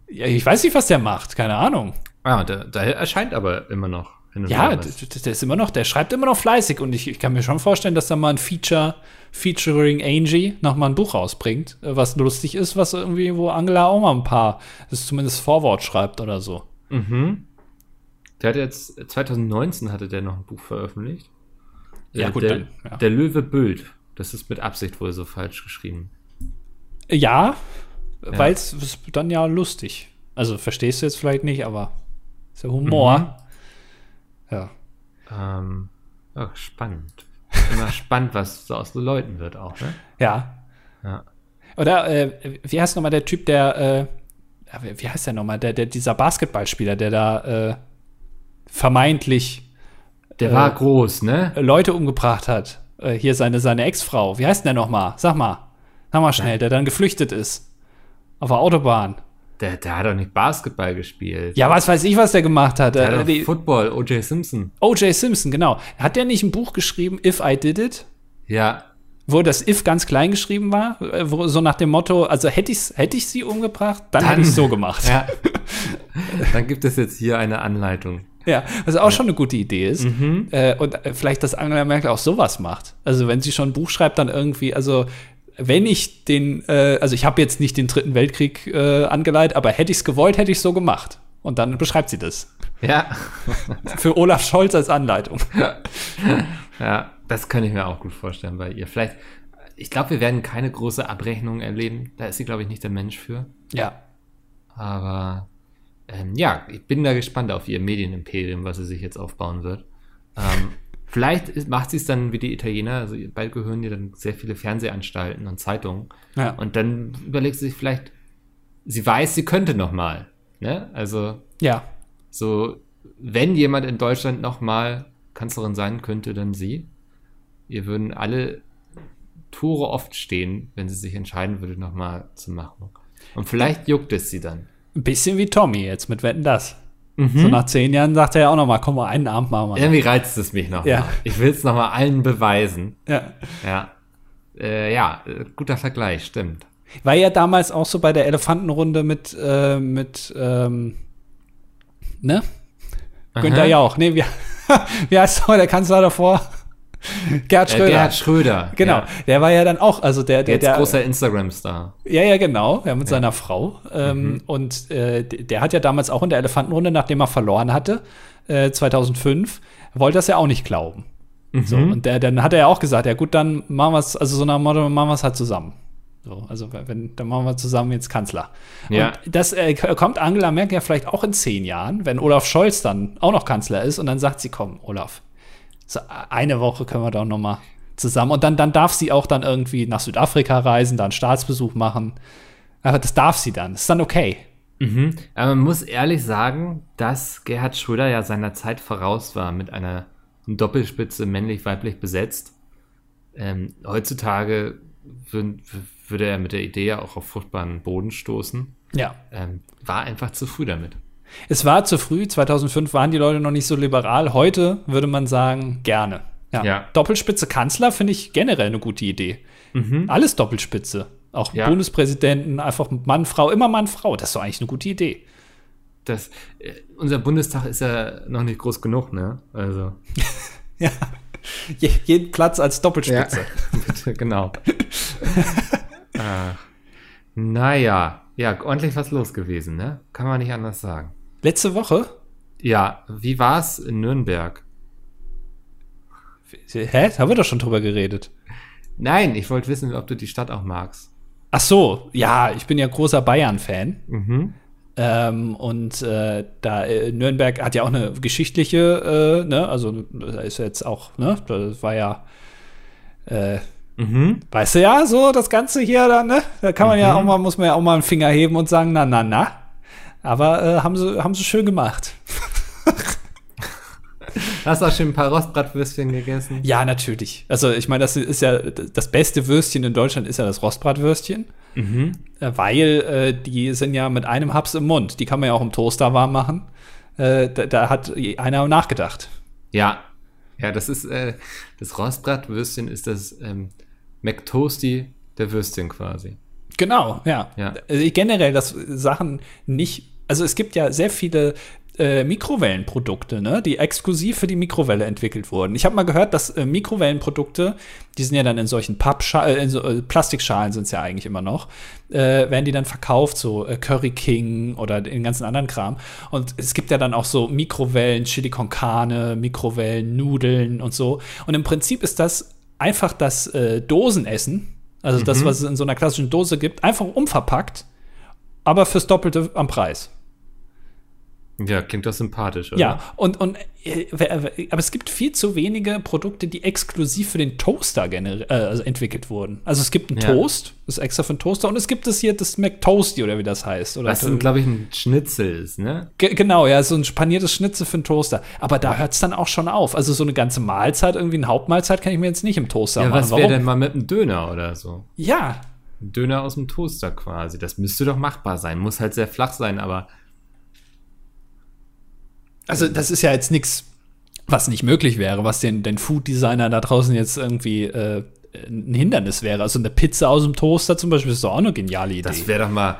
Ja, ich weiß nicht, was der macht, keine Ahnung. Ah, der, der erscheint aber immer noch. Ja, wieder d- was. d- der ist immer noch, der schreibt immer noch fleißig und ich, ich kann mir schon vorstellen, dass da mal ein Feature featuring Angie noch mal ein Buch rausbringt, äh, was lustig ist, was irgendwie, wo Angela auch mal ein paar, das zumindest Vorwort schreibt oder so. Mhm. Der hat jetzt, 2019 hatte der noch ein Buch veröffentlicht. Ja, Äh, gut, der, dann, ja. der Löwe Bild. Das ist mit Absicht wohl so falsch geschrieben. Ja, weil es dann ja lustig. Also verstehst du jetzt vielleicht nicht, aber ist ja Humor. Ja. Ähm, ja, spannend. Immer [laughs] spannend, was so aus den Leuten wird auch, ne? Ja. Ja. Oder äh, wie heißt nochmal der Typ, der, äh, wie- heißt der nochmal, der, der, dieser Basketballspieler, der da äh, vermeintlich Der Äh, war groß, ne? Leute umgebracht hat. Äh, hier seine, seine Ex-Frau. Wie heißt denn der nochmal? Sag mal. Sag mal schnell, der dann geflüchtet ist. Auf der Autobahn. Der, der hat doch nicht Basketball gespielt. Ja, was weiß ich, was der gemacht hat. Der Äh, hat die- Football, O.J. Simpson. O.J. Simpson, genau. Hat der nicht ein Buch geschrieben, If I Did It? Ja, Wo das If ganz klein geschrieben war? Äh, Wo, so nach dem Motto, also hätte ich, hätte ich sie umgebracht, dann, Dann- hätte ich so gemacht. [laughs] ja. [laughs] Dann gibt es jetzt hier eine Anleitung. Ja, was auch schon eine gute Idee ist. Mhm. Äh, und vielleicht, dass Angela Merkel auch sowas macht. Also wenn sie schon ein Buch schreibt, dann irgendwie, also wenn ich den, äh, also ich habe jetzt nicht den Dritten Weltkrieg äh, angeleitet, aber hätte ich es gewollt, hätte ich es so gemacht. Und dann beschreibt sie das. Ja. [laughs] Für Olaf Scholz als Anleitung. [laughs] Ja, das kann ich mir auch gut vorstellen bei ihr. Vielleicht, ich glaube, wir werden keine große Abrechnung erleben. Da ist sie, glaube ich, nicht der Mensch für. Ja. Aber ähm, ja, ich bin da gespannt auf ihr Medienimperium, was sie sich jetzt aufbauen wird. Ähm, vielleicht macht sie es dann wie die Italiener, also bald gehören ihr dann sehr viele Fernsehanstalten und Zeitungen. Ja. Und dann überlegt sie sich vielleicht, sie weiß, sie könnte noch mal. Ne? Also Ja. so, wenn jemand in Deutschland noch mal Kanzlerin sein könnte, dann sie. Ihr würden alle Tore oft stehen, wenn sie sich entscheiden würde, noch mal zu machen. Und vielleicht juckt es sie dann. Ein bisschen wie Tommy jetzt mit Wetten das. So nach zehn Jahren sagt er ja auch noch mal, komm mal, einen Abend machen wir. Irgendwie reizt es mich noch. Ja. mal. Ich will es noch mal allen beweisen. Ja. Ja. Äh, ja, äh, guter Vergleich, stimmt. War ja damals auch so bei der Elefantenrunde mit, äh, mit, ähm, ne? Günther Jauch. Nee, wie, [laughs] wie heißt der Kanzler davor? [laughs] Gerhard Äh, Schröder. Gerhard Schröder. genau. Ja. Der war ja dann auch, also der, der, der großer Instagram-Star. Ja, ja, genau. Ja, mit seiner Frau. Ähm, Mhm. Und äh, der hat ja damals auch in der Elefantenrunde, nachdem er verloren hatte, äh, 2005, wollte das ja auch nicht glauben. Mhm. So, und der, dann hat er ja auch gesagt, ja gut, dann machen wir es, also so nach dem Motto, machen wir es halt zusammen. So, also wenn, dann machen wir zusammen jetzt Kanzler. Ja. Und das äh, kommt Angela Merkel ja vielleicht auch in zehn Jahren, wenn Olaf Scholz dann auch noch Kanzler ist und dann sagt sie, komm, Olaf, so eine Woche können wir doch noch mal zusammen. Und dann, dann darf sie auch dann irgendwie nach Südafrika reisen, da einen Staatsbesuch machen. Aber das darf sie dann. Ist dann okay. Mhm. Aber man muss ehrlich sagen, dass Gerhard Schröder ja seiner Zeit voraus war mit einer Doppelspitze männlich-weiblich besetzt. Ähm, heutzutage würd, würde er mit der Idee ja auch auf fruchtbaren Boden stoßen. Ja. Ähm, war einfach zu früh damit. Es war zu früh. 2005 waren die Leute noch nicht so liberal. Heute würde man sagen, gerne. Ja. Ja. Doppelspitze Kanzler finde ich generell eine gute Idee. Alles Doppelspitze. Auch Ja. Bundespräsidenten, einfach Mann, Frau, immer Mann, Frau. Das ist doch eigentlich eine gute Idee. Das, äh, unser Bundestag ist ja noch nicht groß genug, ne? Also. [laughs] Ja. Je, jeden Platz als Doppelspitze. [laughs] Bitte, genau. [laughs] Ach, naja, ja, ordentlich was los gewesen, ne? Kann man nicht anders sagen. Letzte Woche? Ja, wie war's in Nürnberg? Hä? Da haben wir doch schon drüber geredet. Nein, ich wollte wissen, ob du die Stadt auch magst. Ach so, ja, ich bin ja großer Bayern-Fan. Mhm. Ähm, und äh, da äh, Nürnberg hat ja auch eine geschichtliche, äh, ne, also da ist jetzt auch, ne, das war ja, äh, Mhm. weißt du ja, so das Ganze hier dann, ne, da kann man ja auch mal, muss man ja auch mal einen Finger heben und sagen, na, na, na. Aber äh, haben sie, haben sie schön gemacht. [laughs] Hast du auch schon ein paar Rostbratwürstchen gegessen? Ja, natürlich. Also ich meine, das ist ja das beste Würstchen in Deutschland ist ja das Rostbratwürstchen. Mhm. Äh, Weil äh, die sind ja mit einem Haps im Mund. Die kann man ja auch im Toaster warm machen. Äh, da, da hat einer nachgedacht. Ja. Ja, das ist, äh, das Rostbratwürstchen ist das ähm, McToasty der Würstchen quasi. Genau, ja. Ja. Also generell, dass Sachen nicht. Also es gibt ja sehr viele äh, Mikrowellenprodukte, ne, die exklusiv für die Mikrowelle entwickelt wurden. Ich habe mal gehört, dass äh, Mikrowellenprodukte, die sind ja dann in solchen Pappschalen, äh, so, äh, Plastikschalen sind es ja eigentlich immer noch, äh, werden die dann verkauft, so äh, Curry King oder den ganzen anderen Kram. Und es gibt ja dann auch so Mikrowellen, Chili con Carne, Mikrowellen, Nudeln und so. Und im Prinzip ist das einfach das äh, Dosenessen, also das, was es in so einer klassischen Dose gibt, einfach umverpackt, aber fürs Doppelte am Preis. Ja, klingt doch sympathisch, oder? Ja, und, und äh, aber es gibt viel zu wenige Produkte, die exklusiv für den Toaster gener- äh, also entwickelt wurden. Also es gibt einen Ja. Toast, das ist extra für den Toaster, und es gibt es hier das McToasty oder wie das heißt. Oder Was, glaube ich, ein Schnitzel ist, ne? Ge- Genau, ja, so ein paniertes Schnitzel für den Toaster. Aber da hört es dann auch schon auf. Also so eine ganze Mahlzeit, irgendwie eine Hauptmahlzeit, kann ich mir jetzt nicht im Toaster Ja, machen. was wäre denn mal mit einem Döner oder so? Ja, Döner aus dem Toaster quasi. Das müsste doch machbar sein. Muss halt sehr flach sein, aber also das ist ja jetzt nichts, was nicht möglich wäre, was den, den Food-Designer da draußen jetzt irgendwie äh, ein Hindernis wäre. Also eine Pizza aus dem Toaster zum Beispiel ist doch auch eine geniale Idee. das wäre doch mal.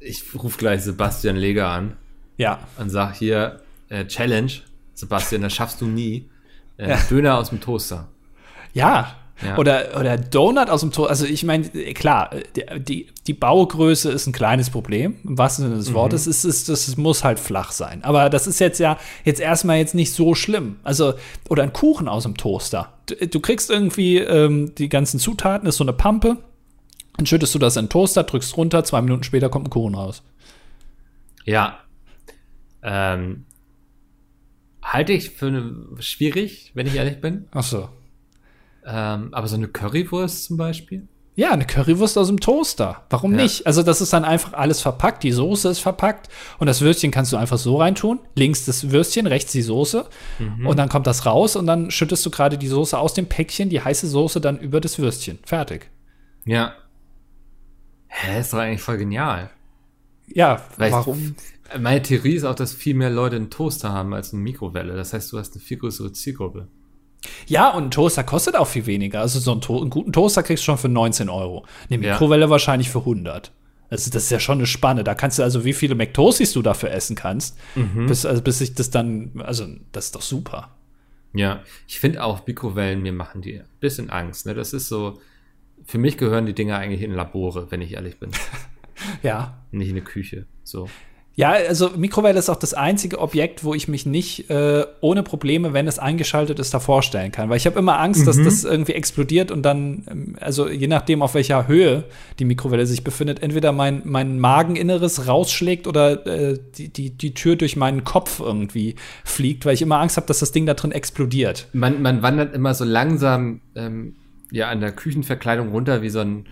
Ich rufe gleich Sebastian Leger an ja, und sag hier, äh, Challenge, Sebastian, das schaffst du nie. Äh, Ja. Döner aus dem Toaster. ja. Ja. Oder, oder Donut aus dem Toaster. Also ich meine, klar, die, die, die Baugröße ist ein kleines Problem, im wahrsten Sinne des Wortes. Es ist, es muss halt flach sein. Aber das ist jetzt ja jetzt erstmal jetzt nicht so schlimm. Also, oder ein Kuchen aus dem Toaster. Du, du kriegst irgendwie ähm, die ganzen Zutaten, ist so eine Pampe. Dann schüttest du das in den Toaster, drückst runter, zwei Minuten später kommt ein Kuchen raus. Ja. Ähm, halte ich für eine, schwierig, wenn ich ehrlich bin. Ach so. Ähm, aber so eine Currywurst zum Beispiel? Ja, eine Currywurst aus dem Toaster. Warum Ja. nicht? Also, das ist dann einfach alles verpackt. Die Soße ist verpackt und das Würstchen kannst du einfach so reintun. Links das Würstchen, rechts die Soße. Und dann kommt das raus und dann schüttest du gerade die Soße aus dem Päckchen, die heiße Soße dann über das Würstchen. Fertig. Ja. Hä, ist doch eigentlich voll genial. ja, Weil warum? Ich, meine Theorie ist auch, dass viel mehr Leute einen Toaster haben als eine Mikrowelle. Das heißt, du hast eine viel größere Zielgruppe. Ja, und ein Toaster kostet auch viel weniger. Also so einen, to einen guten Toaster kriegst du schon für 19 Euro. Eine Ja. Mikrowelle wahrscheinlich für 100. Also das ist ja schon eine Spanne. Da kannst du also, wie viele McToasties du dafür essen kannst, bis, also bis ich das dann, also das ist doch super. Ja, ich finde auch Mikrowellen, mir machen die ein bisschen Angst. Ne? Das ist so, für mich gehören die Dinger eigentlich in Labore, wenn ich ehrlich bin. [laughs] Ja. Nicht in eine Küche. So. Ja, also Mikrowelle ist auch das einzige Objekt, wo ich mich nicht äh, ohne Probleme, wenn es eingeschaltet ist, da vorstellen kann. Weil ich habe immer Angst, dass das irgendwie explodiert und dann, ähm, also je nachdem, auf welcher Höhe die Mikrowelle sich befindet, entweder mein, mein Mageninneres rausschlägt oder äh, die, die, die Tür durch meinen Kopf irgendwie fliegt, weil ich immer Angst habe, dass das Ding da drin explodiert. Man, man wandert immer so langsam ähm, ja an der Küchenverkleidung runter wie so ein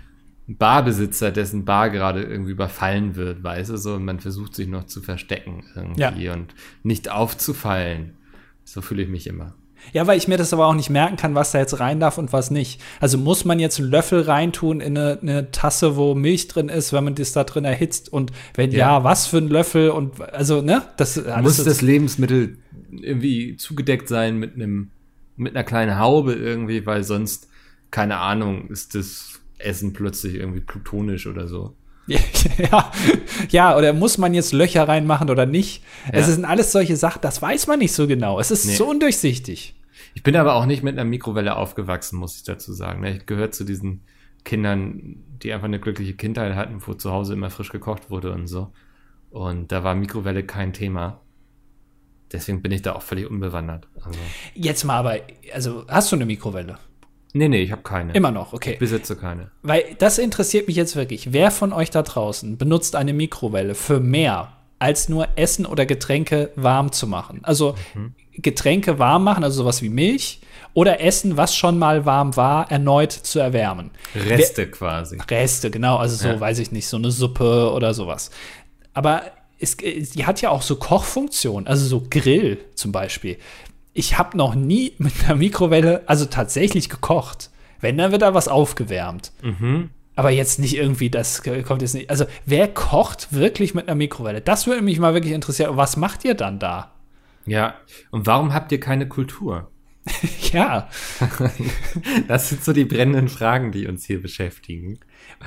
Barbesitzer, dessen Bar gerade irgendwie überfallen wird, weißt du so, und man versucht sich noch zu verstecken irgendwie Ja. und nicht aufzufallen. So fühle ich mich immer. Ja, weil ich mir das aber auch nicht merken kann, was da jetzt rein darf und was nicht. Also muss man jetzt einen Löffel reintun in eine, eine Tasse, wo Milch drin ist, wenn man das da drin erhitzt und wenn ja, Ja. was für ein Löffel und also, ne? Das Muss das Lebensmittel irgendwie zugedeckt sein mit einem mit einer kleinen Haube irgendwie, weil sonst keine Ahnung, ist das Essen plötzlich irgendwie plutonisch oder so. [laughs] ja, ja, oder muss man jetzt Löcher reinmachen oder nicht? Es Ja. sind alles solche Sachen, das weiß man nicht so genau. Es ist Nee. so undurchsichtig. Ich bin aber auch nicht mit einer Mikrowelle aufgewachsen, muss ich dazu sagen. ne? Ich gehöre zu diesen Kindern, die einfach eine glückliche Kindheit hatten, wo zu Hause immer frisch gekocht wurde und so. Und da war Mikrowelle kein Thema. Deswegen bin ich da auch völlig unbewandert. Also, Jetzt mal aber, also hast du eine Mikrowelle? Nee, nee, ich habe keine. Immer noch, okay. Ich besitze keine. Weil das interessiert mich jetzt wirklich. Wer von euch da draußen benutzt eine Mikrowelle für mehr als nur Essen oder Getränke warm zu machen? Also Getränke warm machen, also sowas wie Milch oder Essen, was schon mal warm war, erneut zu erwärmen. Reste quasi. Reste, genau, also so, Ja. weiß ich nicht, so eine Suppe oder sowas. Aber es, die hat ja auch so Kochfunktion, also so Grill zum Beispiel. Ich habe noch nie mit einer Mikrowelle, also tatsächlich gekocht. Wenn, dann wird da was aufgewärmt. Aber jetzt nicht irgendwie, das kommt jetzt nicht. Also, wer kocht wirklich mit einer Mikrowelle? Das würde mich mal wirklich interessieren. Was macht ihr dann da? Ja. Und warum habt ihr keine Kultur? [laughs] Ja, [laughs] Das sind so die brennenden Fragen, die uns hier beschäftigen.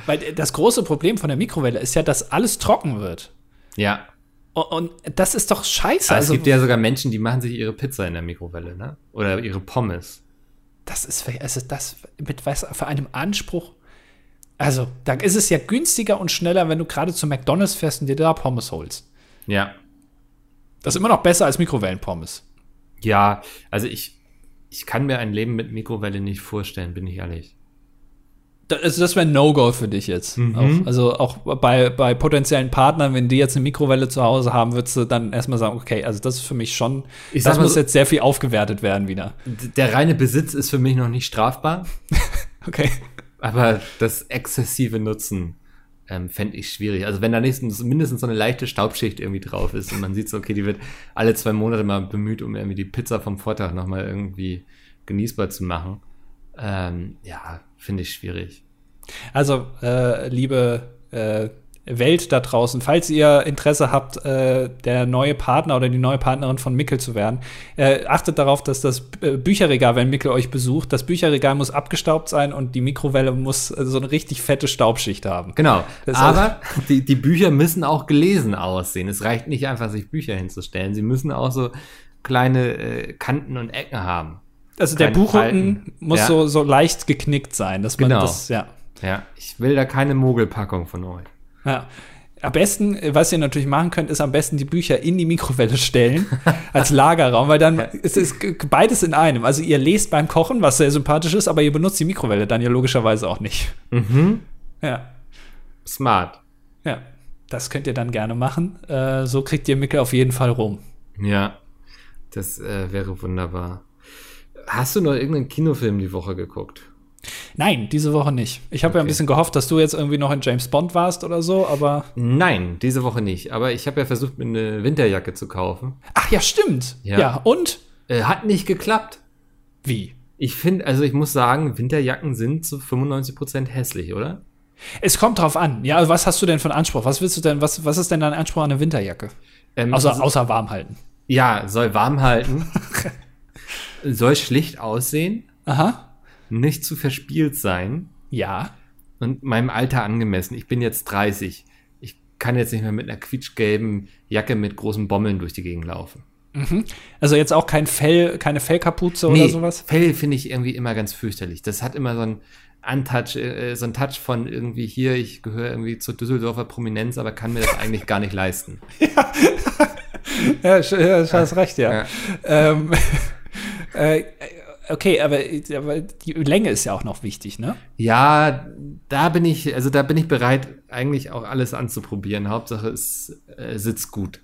weil das große Problem von der Mikrowelle ist ja, dass alles trocken wird. Ja. Und, und das ist doch scheiße. Also, es gibt ja sogar Menschen, die machen sich ihre Pizza in der Mikrowelle, ne? Oder ihre Pommes. Das ist, also das mit was für einem Anspruch. Also, da ist es ja günstiger und schneller, wenn du gerade zu McDonalds fährst und dir da Pommes holst. Ja. Das ist immer noch besser als Mikrowellenpommes. Ja, also ich, ich kann mir ein Leben mit Mikrowelle nicht vorstellen, bin ich ehrlich. Also das wäre ein No-Go für dich jetzt. Auch, also auch bei, bei potenziellen Partnern, wenn die jetzt eine Mikrowelle zu Hause haben, würdest du dann erstmal sagen, okay, also das ist für mich schon, Ich das muss so- jetzt sehr viel aufgewertet werden wieder. Der reine Besitz ist für mich noch nicht strafbar, [laughs] Okay. aber das exzessive Nutzen ähm, fände ich schwierig. Also wenn da nächstens mindestens so eine leichte Staubschicht irgendwie drauf ist und man sieht so, okay, die wird alle zwei Monate mal bemüht, um irgendwie die Pizza vom Vortag nochmal irgendwie genießbar zu machen. Ähm, ja, finde ich schwierig. Also, äh, liebe äh, Welt da draußen, falls ihr Interesse habt, äh, der neue Partner oder die neue Partnerin von Mickel zu werden, äh, achtet darauf, dass das äh, Bücherregal, wenn Mickel euch besucht, das Bücherregal muss abgestaubt sein und die Mikrowelle muss äh, so eine richtig fette Staubschicht haben. Genau. Das Aber die, die Bücher müssen auch gelesen aussehen. Es reicht nicht einfach, sich Bücher hinzustellen. Sie müssen auch so kleine äh, Kanten und Ecken haben. Also der Buchrücken muss Ja. so, so leicht geknickt sein, dass man Genau. das, ja. Ja, ich will da keine Mogelpackung von euch. Ja. Am besten, was ihr natürlich machen könnt, ist am besten die Bücher in die Mikrowelle stellen [laughs] als Lagerraum, weil dann ist es beides in einem. Also ihr lest beim Kochen, was sehr sympathisch ist, aber ihr benutzt die Mikrowelle dann ja logischerweise auch nicht. Mhm. Ja, Smart. ja. Das könnt ihr dann gerne machen. Äh, so kriegt ihr Mickel auf jeden Fall rum. Ja, das äh, wäre wunderbar. Hast du noch irgendeinen Kinofilm die Woche geguckt? Nein, diese Woche nicht. Ich habe ja ein Okay. bisschen gehofft, dass du jetzt irgendwie noch in James Bond warst oder so, aber. Nein, diese Woche nicht. Aber ich habe ja versucht, mir eine Winterjacke zu kaufen. Ach ja, stimmt. Ja, Ja. und? Äh, hat nicht geklappt. Wie? Ich finde, also ich muss sagen, Winterjacken sind zu 95% hässlich, oder? Es kommt drauf an. Ja, was hast du denn für einen Anspruch? Was willst du denn, was, was ist denn dein Anspruch an eine Winterjacke? Ähm, Außer, also- außer warm halten. ja, soll warm halten, [laughs] soll schlicht aussehen, Aha. nicht zu verspielt sein Ja. und meinem Alter angemessen. Ich bin jetzt 30. Ich kann jetzt nicht mehr mit einer quietschgelben Jacke mit großen Bommeln durch die Gegend laufen. Also jetzt auch kein Fell, keine Fellkapuze oder sowas? Fell finde ich irgendwie immer ganz fürchterlich. Das hat immer so ein Untouch, äh, so ein Touch von irgendwie hier, ich gehöre irgendwie zur Düsseldorfer Prominenz, aber kann mir das eigentlich gar nicht leisten. [laughs] Ja, sch- ja du hast recht, ja. Ja. Ähm, äh, okay, aber, aber die Länge ist ja auch noch wichtig, ne? Ja, da bin ich, also da bin ich bereit, eigentlich auch alles anzuprobieren. Hauptsache es äh, sitzt gut.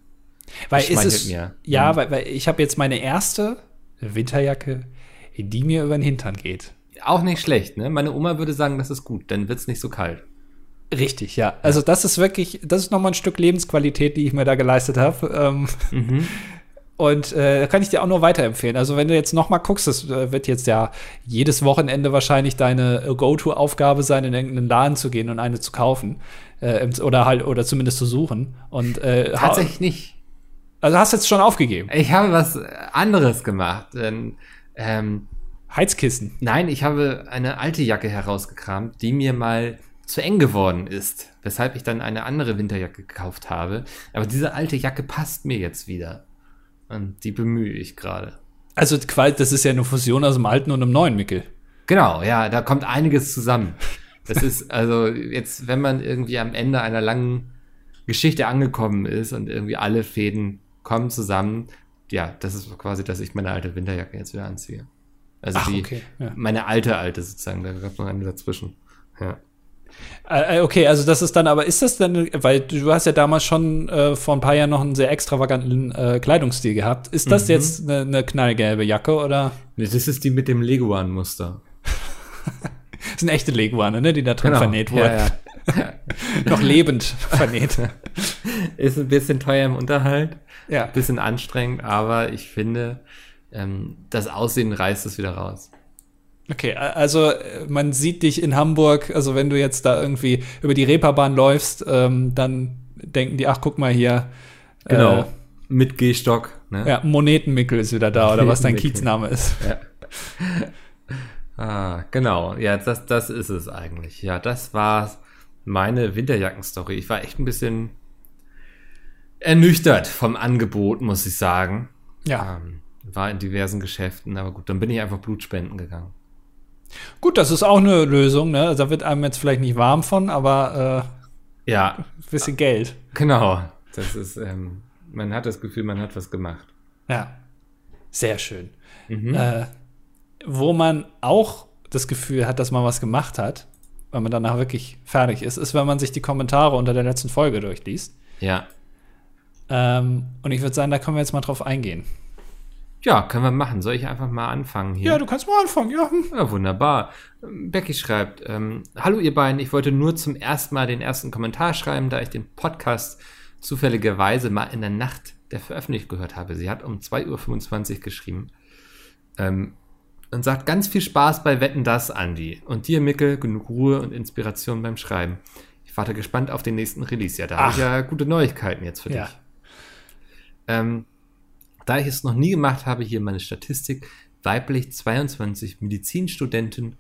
Weil ist es, mir. Ja, Mhm. weil, weil ich habe jetzt meine erste Winterjacke, die mir über den Hintern geht. Auch nicht schlecht, ne? Meine Oma würde sagen, das ist gut, dann wird's nicht so kalt. Richtig, ja. Also das ist wirklich, das ist nochmal ein Stück Lebensqualität, die ich mir da geleistet habe. Ähm, [laughs] Und äh, da kann ich dir auch nur weiterempfehlen. Also wenn du jetzt noch mal guckst, das äh, wird jetzt ja jedes Wochenende wahrscheinlich deine äh, Go-To-Aufgabe sein, in irgendeinen Laden zu gehen und eine zu kaufen äh, oder halt oder zumindest zu suchen. Und äh, Tatsächlich nicht. also hast du jetzt schon aufgegeben. Ich habe was anderes gemacht. Denn, ähm, Heizkissen. nein, ich habe eine alte Jacke herausgekramt, die mir mal zu eng geworden ist, weshalb ich dann eine andere Winterjacke gekauft habe. Aber diese alte Jacke passt mir jetzt wieder. Und die bemühe ich gerade. Also das ist ja eine Fusion aus dem alten und dem neuen Mickel. Genau, ja, da kommt einiges zusammen. Das ist also jetzt, wenn man irgendwie am Ende einer langen Geschichte angekommen ist und irgendwie alle Fäden kommen zusammen, ja, das ist quasi, dass ich meine alte Winterjacke jetzt wieder anziehe. Also Ach, die, okay, ja. meine alte alte sozusagen, da gab es noch eine dazwischen. Ja. Äh, äh, okay, also das ist dann, aber ist das denn, weil du hast ja damals schon äh, vor ein paar Jahren noch einen sehr extravaganten äh, Kleidungsstil gehabt. Ist das jetzt eine, eine knallgelbe Jacke oder? Nee, Das ist die mit dem Leguan-Muster. [laughs] Das sind echte Leguane, ne, die da drin vernäht wurden. Genau. Ja, ja. [laughs] Noch lebend vernäht. [laughs] Ist ein bisschen teuer im Unterhalt, ja. bisschen anstrengend, aber ich finde, ähm, das Aussehen reißt es wieder raus. Okay, also äh, man sieht dich in Hamburg, also wenn du jetzt da irgendwie über die Reeperbahn läufst, ähm, dann denken die, ach, guck mal hier. Genau. Mit Gehstock. Ne? Äh, ja, Monetenmickel ist wieder da, oder was dein. Kiezname ist. [laughs] Ah, genau. Ja, das, das ist es eigentlich. Ja, das war meine Winterjacken-Story. Ich war echt ein bisschen ernüchtert vom Angebot, muss ich sagen. Ja. Ähm, war in diversen Geschäften, aber gut, dann bin ich einfach Blutspenden gegangen. Gut, das ist auch eine Lösung, ne? Da wird einem jetzt vielleicht nicht warm von, aber Ja, äh, bisschen Geld. genau. Das ist, ähm, man hat das Gefühl, man hat was gemacht. Ja. Sehr schön. Mhm. Äh, wo man auch das Gefühl hat, dass man was gemacht hat, wenn man danach wirklich fertig ist, ist, wenn man sich die Kommentare unter der letzten Folge durchliest. Ja. Ähm, und ich würde sagen, da können wir jetzt mal drauf eingehen. Ja, können wir machen. Soll ich einfach mal anfangen hier? Ja, du kannst mal anfangen, ja. Ja, wunderbar. Becky schreibt, ähm, Hallo ihr beiden, ich wollte nur zum ersten Mal den ersten Kommentar schreiben, da ich den Podcast zufälligerweise mal in der Nacht der Veröffentlichung gehört habe. Sie hat um 2.25 Uhr geschrieben ähm, und sagt, ganz viel Spaß bei Wetten das, Andi. Und dir, Mickel, genug Ruhe und Inspiration beim Schreiben. Ich warte gespannt auf den nächsten Release. Ja, da habe ich ja gute Neuigkeiten jetzt für Ja. dich. Ähm, da ich es noch nie gemacht habe, hier meine Statistik. Weiblich 22 Medizinstudenten,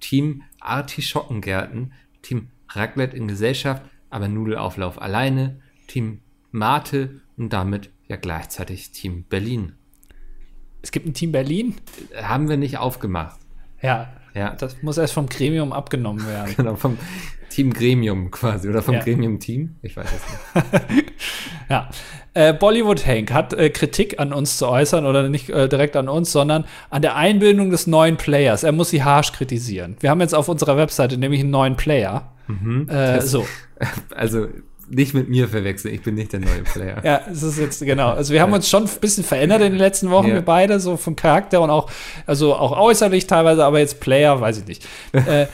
Team Artischockengärten, Team Raclette in Gesellschaft, aber Nudelauflauf alleine, Team Mate und damit ja gleichzeitig Team Berlin. Es gibt ein Team Berlin. Haben wir nicht aufgemacht. Ja, Ja, das muss erst vom Gremium abgenommen werden. [laughs] genau, vom Team Gremium quasi oder vom Ja. Gremium-Team. Ich weiß es nicht. [laughs] Ja. Äh, Bollywood Hank hat äh, Kritik an uns zu äußern oder nicht äh, direkt an uns, sondern an der Einbindung des neuen Players. Er muss sie harsch kritisieren. Wir haben jetzt auf unserer Webseite nämlich einen neuen Player. äh, Das- so. [laughs] Also nicht mit mir verwechseln, ich bin nicht der neue Player. Ja, es ist jetzt genau. Also wir haben uns schon ein bisschen verändert in den letzten Wochen, Ja. wir beide, so vom Charakter und auch, also auch äußerlich teilweise, aber jetzt Player, weiß ich nicht. äh,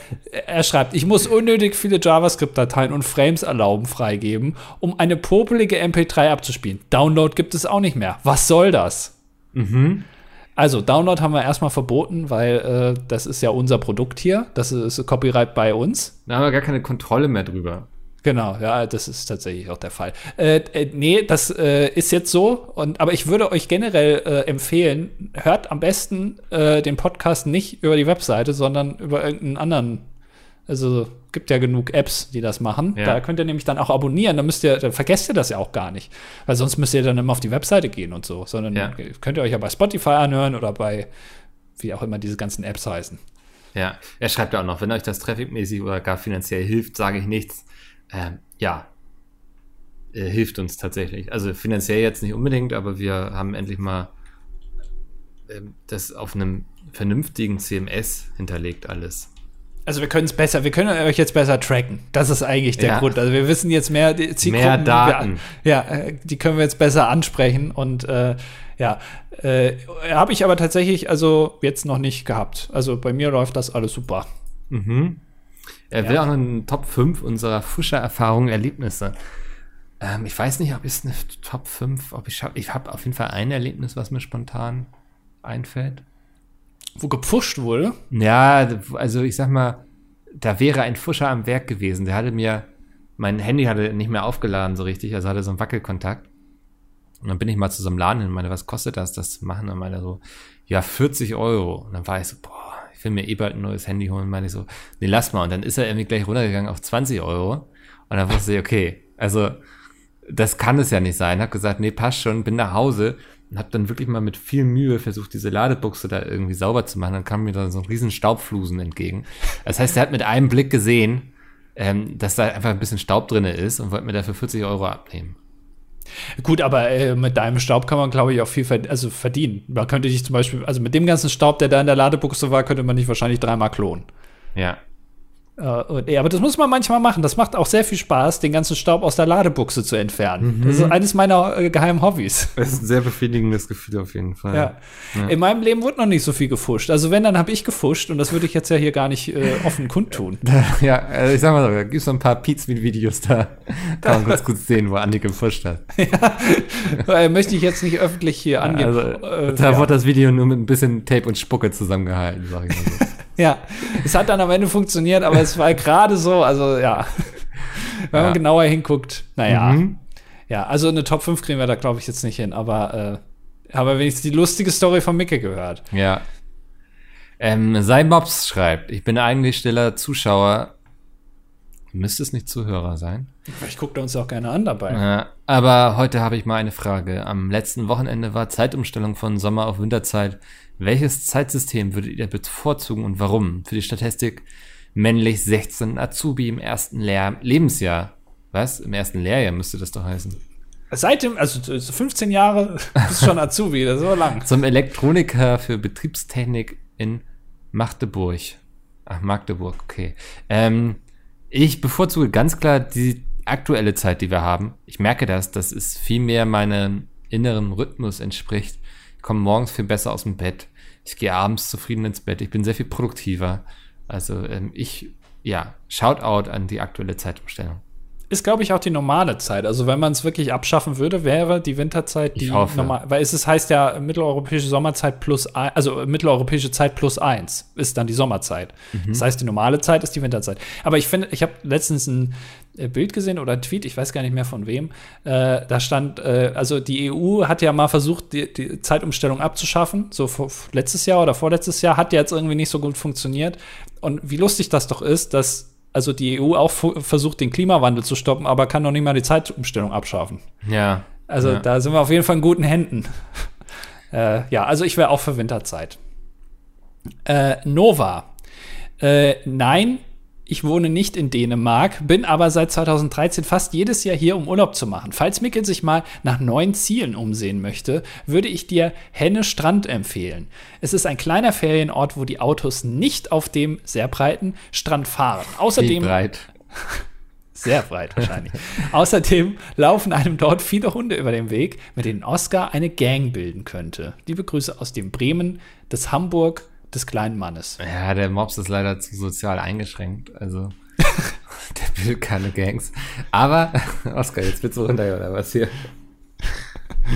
er schreibt, ich muss unnötig viele JavaScript-Dateien und Frames erlauben, freigeben, um eine popelige MP3 abzuspielen. Download gibt es auch nicht mehr. Was soll das? Mhm. Also, Download haben wir erstmal verboten, weil äh, das ist ja unser Produkt hier. Das ist Copyright bei uns. Da haben wir gar keine Kontrolle mehr drüber. Genau, ja, das ist tatsächlich auch der Fall. Äh, äh, nee, das äh, ist jetzt so. Und, aber ich würde euch generell äh, empfehlen, hört am besten äh, den Podcast nicht über die Webseite, sondern über irgendeinen anderen. Also gibt ja genug Apps, die das machen. Ja. Da könnt ihr nämlich dann auch abonnieren. Dann müsst ihr, dann vergesst ihr das ja auch gar nicht. Weil sonst müsst ihr dann immer auf die Webseite gehen und so. Sondern Ja. könnt ihr euch ja bei Spotify anhören oder bei wie auch immer diese ganzen Apps heißen. Ja, er schreibt ja auch noch, wenn euch das trafficmäßig oder gar finanziell hilft, sage ich nichts. Ähm, ja, äh, hilft uns tatsächlich. Also finanziell jetzt nicht unbedingt, aber wir haben endlich mal ähm, das auf einem vernünftigen CMS hinterlegt alles. Also wir können es besser, wir können euch jetzt besser tracken. Das ist eigentlich der Ja. Grund. Also wir wissen jetzt mehr die Zielgruppen. Mehr Daten. Wir, ja, äh, die können wir jetzt besser ansprechen und äh, ja, äh, habe ich aber tatsächlich also jetzt noch nicht gehabt. Also bei mir läuft das alles super. Mhm. Er Ja. will auch noch einen Top 5 unserer Fuscher-Erfahrungen, Erlebnisse. Ähm, ich weiß nicht, ob es eine Top 5, ob ich schaffe. Ich habe auf jeden Fall ein Erlebnis, was mir spontan einfällt. Wo gepfuscht wurde. Ja, also ich sag mal, da wäre ein Fuscher am Werk gewesen. Der hatte mir, mein Handy hatte nicht mehr aufgeladen so richtig, also hatte so einen Wackelkontakt. Und dann bin ich mal zu so einem Laden hin und meine, was kostet das, das zu machen? Und meine so, ja, 40 Euro. Und dann war ich so, boah, ich will mir eh bald ein neues Handy holen. Meine ich so, nee, lass mal. Und dann ist er irgendwie gleich runtergegangen auf 20 Euro. Und dann wusste ich, okay, also das kann es ja nicht sein. Hab gesagt, nee, passt schon, bin nach Hause und hab dann wirklich mal mit viel Mühe versucht, diese Ladebuchse da irgendwie sauber zu machen. Dann kam mir da so ein riesen Staubflusen entgegen. Das heißt, er hat mit einem Blick gesehen, ähm, dass da einfach ein bisschen Staub drinne ist und wollte mir dafür 40 Euro abnehmen. Gut, aber äh, mit deinem Staub kann man, glaube ich, auch viel verd also verdienen. Man könnte dich zum Beispiel, also mit dem ganzen Staub, der da in der Ladebuchse war, könnte man dich wahrscheinlich dreimal klonen. Ja. Äh, ja, aber das muss man manchmal machen. Das macht auch sehr viel Spaß, den ganzen Staub aus der Ladebuchse zu entfernen. Das ist eines meiner äh, geheimen Hobbys. [laughs] Das ist ein sehr befriedigendes Gefühl auf jeden Fall. Ja. In meinem Leben wurde noch nicht so viel gefuscht. Also wenn, dann habe ich gefuscht und das würde ich jetzt ja hier gar nicht äh, offen kundtun. [laughs] Ja, also ich sag mal so, da gibt's so ein paar Pizmeet-Videos da. [laughs] Kann man ganz gut sehen, wo Andi gefuscht hat. äh, möchte ich jetzt nicht öffentlich hier angehen. Also, Äh, da ja. wurde das Video nur mit ein bisschen Tape und Spucke zusammengehalten, sag ich mal so. Ja, es hat dann am Ende funktioniert, aber es war gerade so, also ja. Wenn man Ja. genauer hinguckt, naja. Mhm. Ja, also eine Top 5 kriegen wir da, glaube ich, jetzt nicht hin, aber äh, haben wir wenigstens die lustige Story von Micke gehört. Ja. Ähm, Sei Mobs schreibt, ich bin eigentlich stiller Zuschauer. Müsste es nicht Zuhörer sein? Ich gucke uns auch gerne an dabei. Ja, aber heute habe ich mal eine Frage. Am letzten Wochenende war Zeitumstellung von Sommer auf Winterzeit. Welches Zeitsystem würdet ihr bevorzugen und warum? Für die Statistik männlich 16 Azubi im ersten Lehr Lebensjahr. Was? Im ersten Lehrjahr müsste das doch heißen. Seit dem, also so 15 Jahre [laughs] bist schon Azubi, das ist so lang. Zum Elektroniker für Betriebstechnik in Magdeburg. Ach, Magdeburg, okay. Ähm, ich bevorzuge ganz klar die aktuelle Zeit, die wir haben. Ich merke das, dass es viel mehr meinem inneren Rhythmus entspricht. Ich komme morgens viel besser aus dem Bett. Ich gehe abends zufrieden ins Bett. Ich bin sehr viel produktiver. Also ähm, ich, ja, Shoutout an die aktuelle Zeitumstellung. Ist, glaube ich, auch die normale Zeit. Also, wenn man es wirklich abschaffen würde, wäre die Winterzeit die Ich hoffe. normal. Weil es ist, heißt ja mitteleuropäische Sommerzeit plus ein, also mitteleuropäische Zeit plus eins ist dann die Sommerzeit. Mhm. Das heißt, die normale Zeit ist die Winterzeit. Aber ich finde, ich habe letztens ein äh, Bild gesehen oder ein Tweet, ich weiß gar nicht mehr von wem. Äh, da stand, äh, also die EU hat ja mal versucht, die, die Zeitumstellung abzuschaffen. So vor, letztes Jahr oder vorletztes Jahr hat ja jetzt irgendwie nicht so gut funktioniert. Und wie lustig das doch ist, dass also die EU auch versucht, den Klimawandel zu stoppen, aber kann noch nicht mal die Zeitumstellung abschaffen. Ja. Also ja. da sind wir auf jeden Fall in guten Händen. [laughs] äh, ja, also ich wäre auch für Winterzeit. Äh, Nova. Äh, nein, ich wohne nicht in Dänemark, bin aber seit 2013 fast jedes Jahr hier, um Urlaub zu machen. Falls Mikkel sich mal nach neuen Zielen umsehen möchte, würde ich dir Henne Strand empfehlen. Es ist ein kleiner Ferienort, wo die Autos nicht auf dem sehr breiten Strand fahren. Wie Außerdem breit. [laughs] sehr breit wahrscheinlich. Außerdem laufen einem dort viele Hunde über den Weg, mit denen Oscar eine Gang bilden könnte. Liebe Grüße aus dem Bremen, des Hamburg, des kleinen Mannes. Ja, der Mops ist leider zu sozial eingeschränkt. Also, [laughs] der will keine Gangs. Aber, [laughs] Oskar, jetzt willst du runter oder was hier?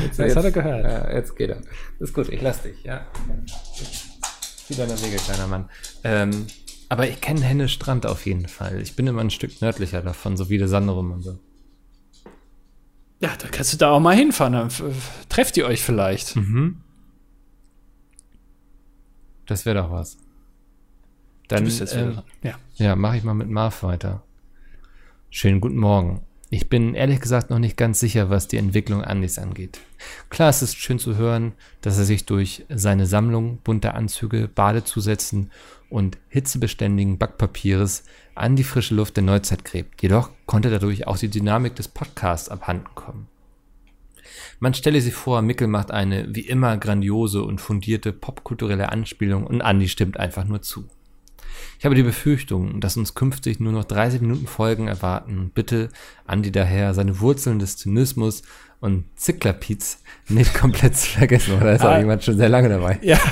Jetzt, Das jetzt, hat er gehört. Ja, jetzt geht er. Ist gut, ich lass dich, ja. Zieh deine Wege, kleiner Mann. Ähm, aber ich kenne Henne Strand auf jeden Fall. Ich bin immer ein Stück nördlicher davon, so wie der Sanderum und so. Ja, da kannst du da auch mal hinfahren. Dann trefft ihr euch vielleicht. Das wäre doch was. Dann, Du bist jetzt wieder ähm. Ja. Ja, mache ich mal mit Marv weiter. Schönen guten Morgen. Ich bin ehrlich gesagt noch nicht ganz sicher, was die Entwicklung Andys angeht. Klar, es ist schön zu hören, dass er sich durch seine Sammlung bunter Anzüge, Badezusätzen und hitzebeständigen Backpapieres an die frische Luft der Neuzeit gräbt. Jedoch konnte dadurch auch die Dynamik des Podcasts abhanden kommen. Man stelle sich vor, Mickel macht eine wie immer grandiose und fundierte popkulturelle Anspielung und Andy stimmt einfach nur zu. Ich habe die Befürchtung, dass uns künftig nur noch 30 Minuten Folgen erwarten. Bitte Andi daher seine Wurzeln des Zynismus und Zicklerpiez nicht komplett zu vergessen. Oder ist auch Ah. jemand schon sehr lange dabei? Ja. [laughs]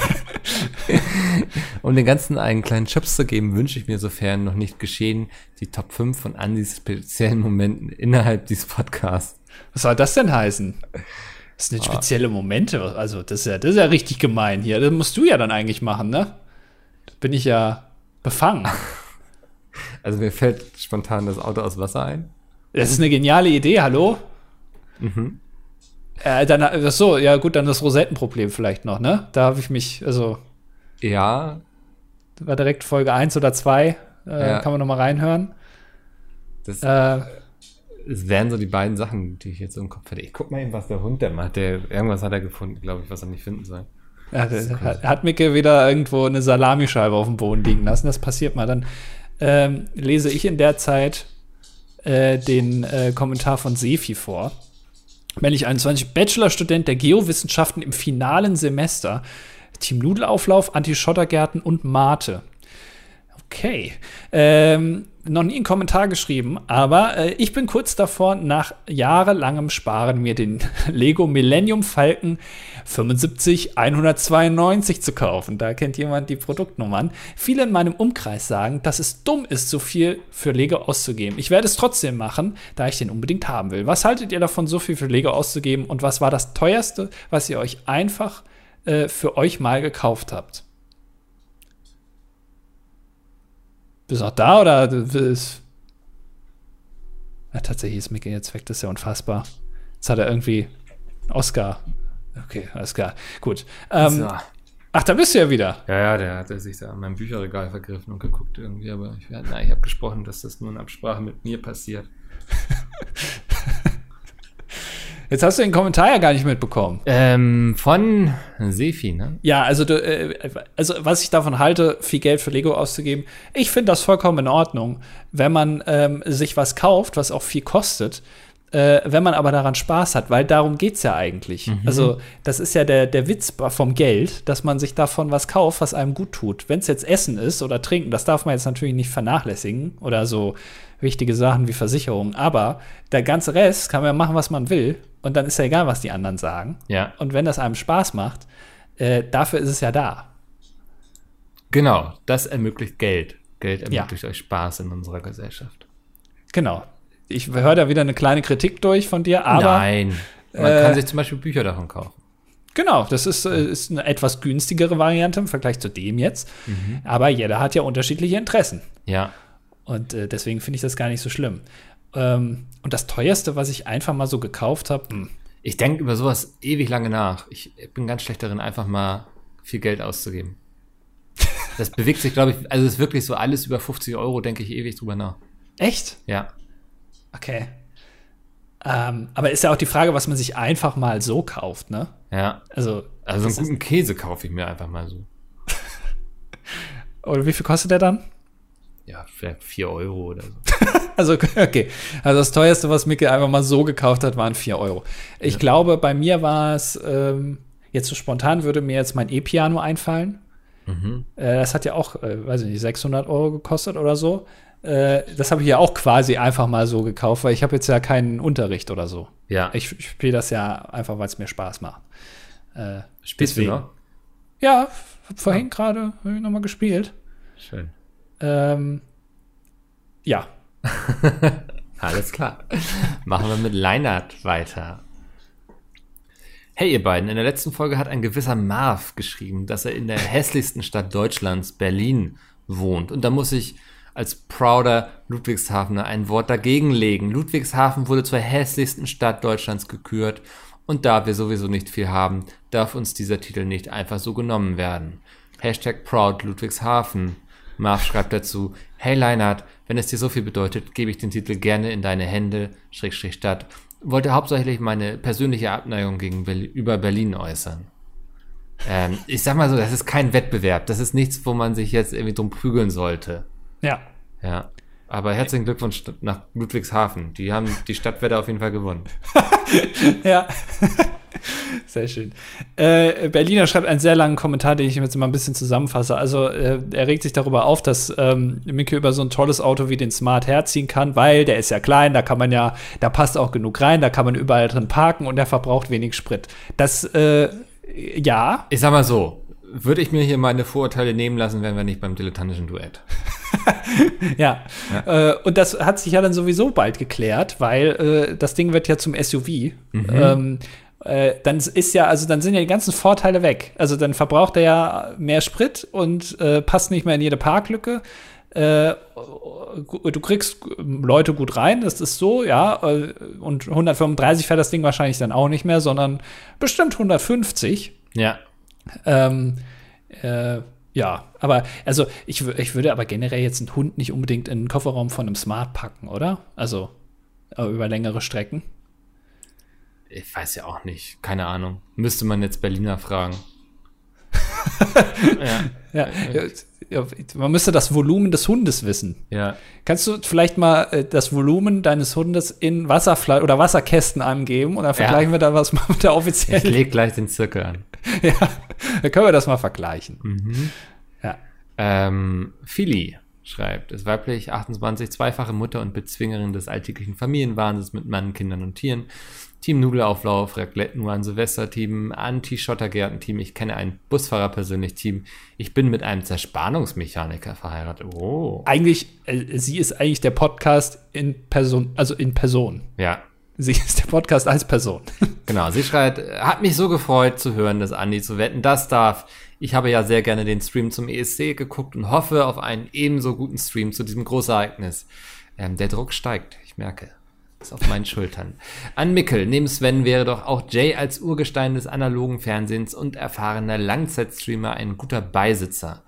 Um den Ganzen einen kleinen Chips zu geben, wünsche ich mir, sofern noch nicht geschehen, die Top 5 von Andys speziellen Momenten innerhalb dieses Podcasts. Was soll das denn heißen? Das sind jetzt spezielle Momente. Also, das ist, ja, das ist ja richtig gemein hier. Das musst du ja dann eigentlich machen, ne? Da bin ich ja befangen. [laughs] Also mir fällt spontan das Auto aus Wasser ein. Das ist eine geniale Idee, hallo? Äh, dann, ach so, ja gut, dann das Rosettenproblem vielleicht noch, ne? Da habe ich mich, also, Ja, war direkt Folge 1 oder 2, äh, Ja. kann man noch mal reinhören. das Äh, Es wären so die beiden Sachen, die ich jetzt im Kopf hätte. Ich guck mal eben, was der Hund der macht. Der, irgendwas hat er gefunden, glaube ich, was er nicht finden soll. ja, hat, hat Micke wieder irgendwo eine Salamischeibe auf dem Boden liegen lassen. Das passiert mal. Dann ähm, lese ich in der Zeit äh, den äh, Kommentar von Sefi vor. Männlich 21, Bachelorstudent der Geowissenschaften im finalen Semester. Team Nudelauflauf, Anti-Schottergärten und Mate. Okay. Ähm, noch nie einen Kommentar geschrieben, aber äh, ich bin kurz davor, nach jahrelangem Sparen mir den [laughs] Lego Millennium Falcon 75192 zu kaufen. Da kennt jemand die Produktnummern. Viele in meinem Umkreis sagen, dass es dumm ist, so viel für Lego auszugeben. Ich werde es trotzdem machen, da ich den unbedingt haben will. Was haltet ihr davon, so viel für Lego auszugeben? Und was war das teuerste, was ihr euch einfach äh, für euch mal gekauft habt? Bist du noch da oder ist. Ja, tatsächlich ist Mickey jetzt weg, das ist ja unfassbar. Jetzt hat er irgendwie Oscar. Okay, alles klar. Gut. Ähm, So. Ach, da bist du ja wieder. Ja, ja, der hat sich da an meinem Bücherregal vergriffen und geguckt irgendwie, aber ich, ich habe gesprochen, dass das nur in Absprache mit mir passiert. [laughs] Jetzt hast du den Kommentar ja gar nicht mitbekommen. Ähm, von Sefi, ne? Ja, also, du, äh, also was ich davon halte, viel Geld für Lego auszugeben, ich finde das vollkommen in Ordnung, wenn man ähm, sich was kauft, was auch viel kostet, äh, wenn man aber daran Spaß hat, weil darum geht's ja eigentlich. Also das ist ja der, der Witz vom Geld, dass man sich davon was kauft, was einem gut tut. Wenn es jetzt Essen ist oder Trinken, das darf man jetzt natürlich nicht vernachlässigen oder so wichtige Sachen wie Versicherungen, aber der ganze Rest kann man ja machen, was man will und dann ist ja egal, was die anderen sagen. Ja. Und wenn das einem Spaß macht, äh, dafür ist es ja da. Genau, das ermöglicht Geld. Geld Ja. ermöglicht euch Spaß in unserer Gesellschaft. Genau. Ich höre da wieder eine kleine Kritik durch von dir, aber Nein. Man äh, kann sich zum Beispiel Bücher davon kaufen. genau, das ist, äh, ist eine etwas günstigere Variante im Vergleich zu dem jetzt. Aber jeder hat ja unterschiedliche Interessen. Ja. Und äh, deswegen finde ich das gar nicht so schlimm. Ähm, und das teuerste, was ich einfach mal so gekauft habe, hm, Ich denke über sowas ewig lange nach. Ich bin ganz schlecht darin, einfach mal viel Geld auszugeben. Das bewegt sich, glaube ich, also es ist wirklich so alles über 50 Euro, denke ich ewig drüber nach. echt? Ja. Okay. Ähm, aber ist ja auch die Frage, was man sich einfach mal so kauft, ne? Ja. Also, Also einen guten Käse kaufe ich mir einfach mal so. [laughs] oder wie viel kostet der dann? Ja, vielleicht 4 Euro oder so. [laughs] Also, [laughs] okay. Also das teuerste, was Micke einfach mal so gekauft hat, waren 4 Euro. Ich glaube, bei mir war es, ähm, jetzt so spontan würde mir jetzt mein E-Piano einfallen. Äh, das hat ja auch, äh, weiß ich nicht, 600 Euro gekostet oder so. Äh, das habe ich ja auch quasi einfach mal so gekauft, weil ich habe jetzt ja keinen Unterricht oder so. Ja. Ich, ich spiele das ja einfach, weil es mir Spaß macht. Äh, Spielst deswegen. du noch? ja, vorhin gerade hab ich noch mal gespielt. Schön. Ähm, ja, [laughs] Alles klar. Machen wir mit Leinert weiter. Hey ihr beiden, in der letzten Folge hat ein gewisser Marv geschrieben, dass er in der hässlichsten Stadt Deutschlands, Berlin, wohnt. Und da muss ich als prouder Ludwigshafener ein Wort dagegen legen. Ludwigshafen wurde zur hässlichsten Stadt Deutschlands gekürt. Und da wir sowieso nicht viel haben, darf uns dieser Titel nicht einfach so genommen werden. Hashtag proud Ludwigshafen. Marv schreibt dazu, hey Leinart, wenn es dir so viel bedeutet, gebe ich den Titel gerne in deine Hände, Schrägstrich Stadt wollte hauptsächlich meine persönliche Abneigung gegenüber Berlin äußern. Ähm, ich sag mal so, das ist kein Wettbewerb. Das ist nichts, wo man sich jetzt irgendwie drum prügeln sollte. Ja. Ja. Aber herzlichen Glückwunsch nach Ludwigshafen. Die haben die Stadtwetter auf jeden Fall gewonnen. [laughs] ja. [laughs] Sehr schön. Äh, Berliner schreibt einen sehr langen Kommentar, den ich jetzt mal ein bisschen zusammenfasse. Also äh, er regt sich darüber auf, dass ähm, Micke über so ein tolles Auto wie den Smart herziehen kann, weil der ist ja klein, da kann man ja, da passt auch genug rein, da kann man überall drin parken und der verbraucht wenig Sprit. Das, äh, ja. Ich sag mal so, würde ich mir hier meine Vorurteile nehmen lassen, wären wir nicht beim dilettantischen Duett. [laughs] ja. ja. Äh, und das hat sich ja dann sowieso bald geklärt, weil äh, das Ding wird ja zum SUV. Mhm. Ähm, äh, dann ist ja, also dann sind ja die ganzen Vorteile weg. Also dann verbraucht er ja mehr Sprit und äh, passt nicht mehr in jede Parklücke. Äh, du kriegst Leute gut rein, das ist so, ja. Äh, und 135 fährt das Ding wahrscheinlich dann auch nicht mehr, sondern bestimmt 150. Ja. Ähm, äh, ja, aber also ich, ich würde aber generell jetzt einen Hund nicht unbedingt in den Kofferraum von einem Smart packen, oder? Also äh, über längere Strecken. Ich weiß ja auch nicht. Keine Ahnung. Müsste man jetzt Berliner fragen. [laughs] ja. ja. Man müsste das Volumen des Hundes wissen. Ja. Kannst du vielleicht mal äh, das Volumen deines Hundes in Wasserfleisch oder Wasserkästen angeben und dann vergleichen ja. wir da was mal [laughs] mit der offiziellen. Ich leg gleich den Zirkel an. [laughs] ja, dann können wir das mal vergleichen. Mhm. Ja. Ähm, Philly schreibt, ist weiblich, 28, zweifache Mutter und Bezwingerin des alltäglichen Familienwahnsinns mit Mann, Kindern und Tieren. Team Nudelauflauf, Raclette nur an Silvester, Team Anti-Schottergärten-Team. Ich kenne einen Busfahrer persönlich, Team. Ich bin mit einem Zerspannungsmechaniker verheiratet. Oh. Eigentlich, äh, sie ist eigentlich der Podcast in Person, also in Person. Ja. Sie ist der Podcast als Person. Genau, sie schreit, hat mich so gefreut zu hören, dass Andi zu wetten, das darf. Ich habe ja sehr gerne den Stream zum ESC geguckt und hoffe auf einen ebenso guten Stream zu diesem Großereignis. Ähm, der Druck steigt, ich merke. Ist auf meinen Schultern. An Mickel, neben Sven wäre doch auch Jay als Urgestein des analogen Fernsehens und erfahrener Langzeitstreamer ein guter Beisitzer.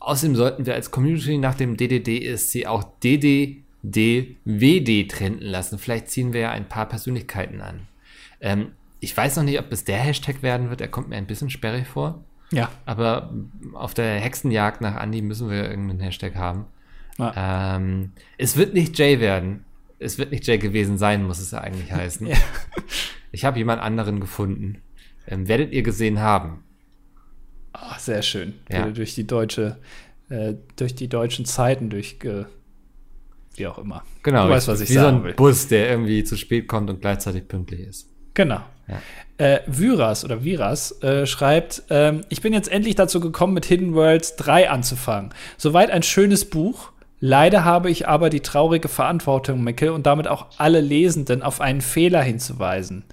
Außerdem sollten wir als Community nach dem DDD-ESC auch DDD-WD trenden lassen. Vielleicht ziehen wir ja ein paar Persönlichkeiten an. Ähm, ich weiß noch nicht, ob es der Hashtag werden wird. Er kommt mir ein bisschen sperrig vor. Ja. Aber auf der Hexenjagd nach Andy müssen wir irgendeinen Hashtag haben. Ja. Ähm, es wird nicht Jay werden es wird nicht Jay gewesen sein, muss es ja eigentlich heißen. [laughs] ja. Ich habe jemand anderen gefunden. Ähm, werdet ihr gesehen haben. Oh, sehr schön. Ja. Durch die deutsche, äh, durch die deutschen Zeiten durch wie auch immer. Genau. Du weißt, was ich wie sagen so ein will. Bus, der irgendwie zu spät kommt und gleichzeitig pünktlich ist. Genau. Ja. Äh, Vyras oder Viras äh, schreibt, ähm, ich bin jetzt endlich dazu gekommen, mit Hidden Worlds 3 anzufangen. Soweit ein schönes Buch. Leider habe ich aber die traurige Verantwortung, Mickel, und damit auch alle Lesenden auf einen Fehler hinzuweisen.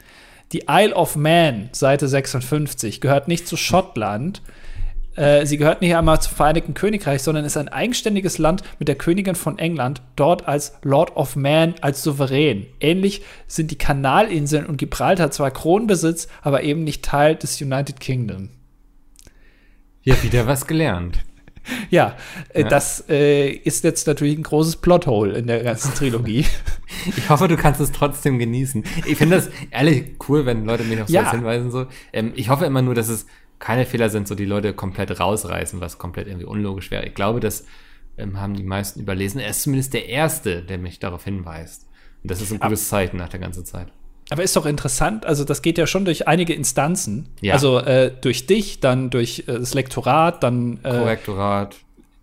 Die Isle of Man, Seite 56, gehört nicht zu Schottland. Äh, sie gehört nicht einmal zum Vereinigten Königreich, sondern ist ein eigenständiges Land mit der Königin von England, dort als Lord of Man, als Souverän. Ähnlich sind die Kanalinseln und Gibraltar zwar Kronbesitz, aber eben nicht Teil des United Kingdom. Ja, wieder was gelernt. [laughs] Ja, äh, ja. das äh, ist jetzt natürlich ein großes Plothole in der ganzen Trilogie. [laughs] ich hoffe, du kannst es trotzdem genießen. Ich finde das ehrlich cool, wenn Leute mich sowas hinweisen. So. Ähm, ich hoffe immer nur, dass es keine Fehler sind, so die Leute komplett rausreißen, was komplett irgendwie unlogisch wäre. Ich glaube, das ähm, haben die meisten überlesen. Er ist zumindest der Erste, der mich darauf hinweist. Und das ist ein gutes Zeichen nach der ganzen Zeit. Aber ist doch interessant, also das geht ja schon durch einige Instanzen. Ja. Also äh, durch dich, dann durch äh, das Lektorat, dann äh, Korrektorat.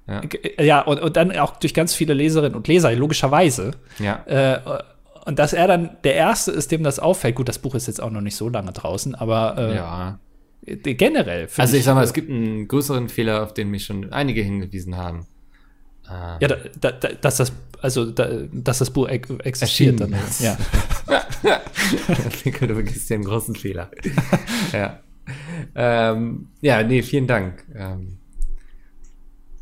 Ja, äh, ja und, und, dann auch durch ganz viele Leserinnen und Leser, logischerweise. Ja. Äh, und dass er dann der Erste ist, dem das auffällt. Gut, das Buch ist jetzt auch noch nicht so lange draußen, aber äh, ja. Generell. Also ich, ich sag mal, es gibt einen größeren Fehler, auf den mich schon einige hingewiesen haben. Ah. Ja, da, da, dass das, also da, dass das Buch existiert. Dann, ja. du vergisst den großen Fehler. ja. Ähm, ja, nee, vielen Dank. Ähm,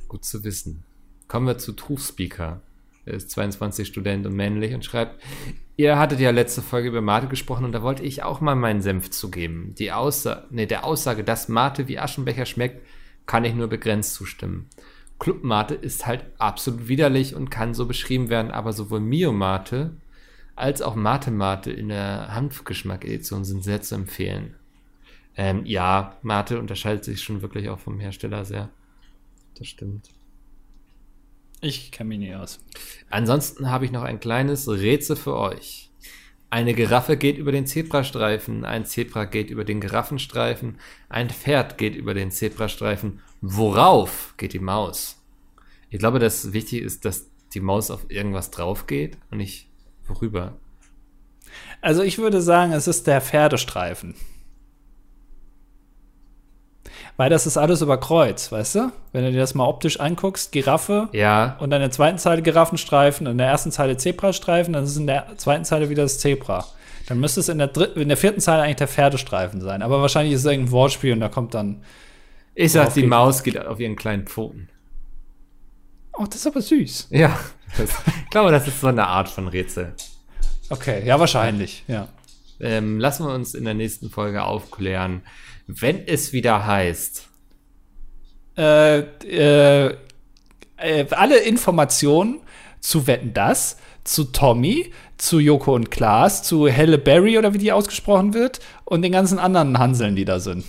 gut zu wissen. Kommen wir zu Truth Speaker. Er ist 22 Student und männlich und schreibt, ihr hattet ja letzte Folge über Mate gesprochen und da wollte ich auch mal meinen Senf zugeben. Die Aussage, nee, der Aussage, dass Mate wie Aschenbecher schmeckt, kann ich nur begrenzt zustimmen. Clubmate ist halt absolut widerlich und kann so beschrieben werden, aber sowohl Mio-Mate als auch Mate-Mate in der Hanfgeschmack-Edition sind sehr zu empfehlen. Ähm, ja, Mate unterscheidet sich schon wirklich auch vom Hersteller sehr. Das stimmt. Ich kenne mich nicht aus. Ansonsten habe ich noch ein kleines Rätsel für euch. Eine Giraffe geht über den Zebrastreifen, ein Zebra geht über den Giraffenstreifen, ein Pferd geht über den Zebrastreifen. Worauf geht die Maus? Ich glaube, dass wichtig ist, dass die Maus auf irgendwas drauf geht und nicht worüber. Also ich würde sagen, es ist der Pferdestreifen. Weil das ist alles über Kreuz, weißt du? Wenn du dir das mal optisch anguckst, Giraffe ja. und dann in der zweiten Zeile Giraffenstreifen, in der ersten Zeile Zebrastreifen, dann ist in der zweiten Zeile wieder das Zebra. Dann müsste es in der, dritten, in der vierten Zeile eigentlich der Pferdestreifen sein. Aber wahrscheinlich ist es irgendein Wortspiel und da kommt dann. Ich sag, die. Maus geht auf ihren kleinen Pfoten. Oh, das ist aber süß. Ja, das, ich glaube, das ist so eine Art von Rätsel. Okay, ja, wahrscheinlich, ja. Ähm, lassen wir uns in der nächsten Folge aufklären, wenn es wieder heißt. Äh, äh, äh, alle Informationen zu Wetten das, zu Tommy, zu Joko und Klaas, zu Helle Berry oder wie die ausgesprochen wird und den ganzen anderen Hanseln, die da sind.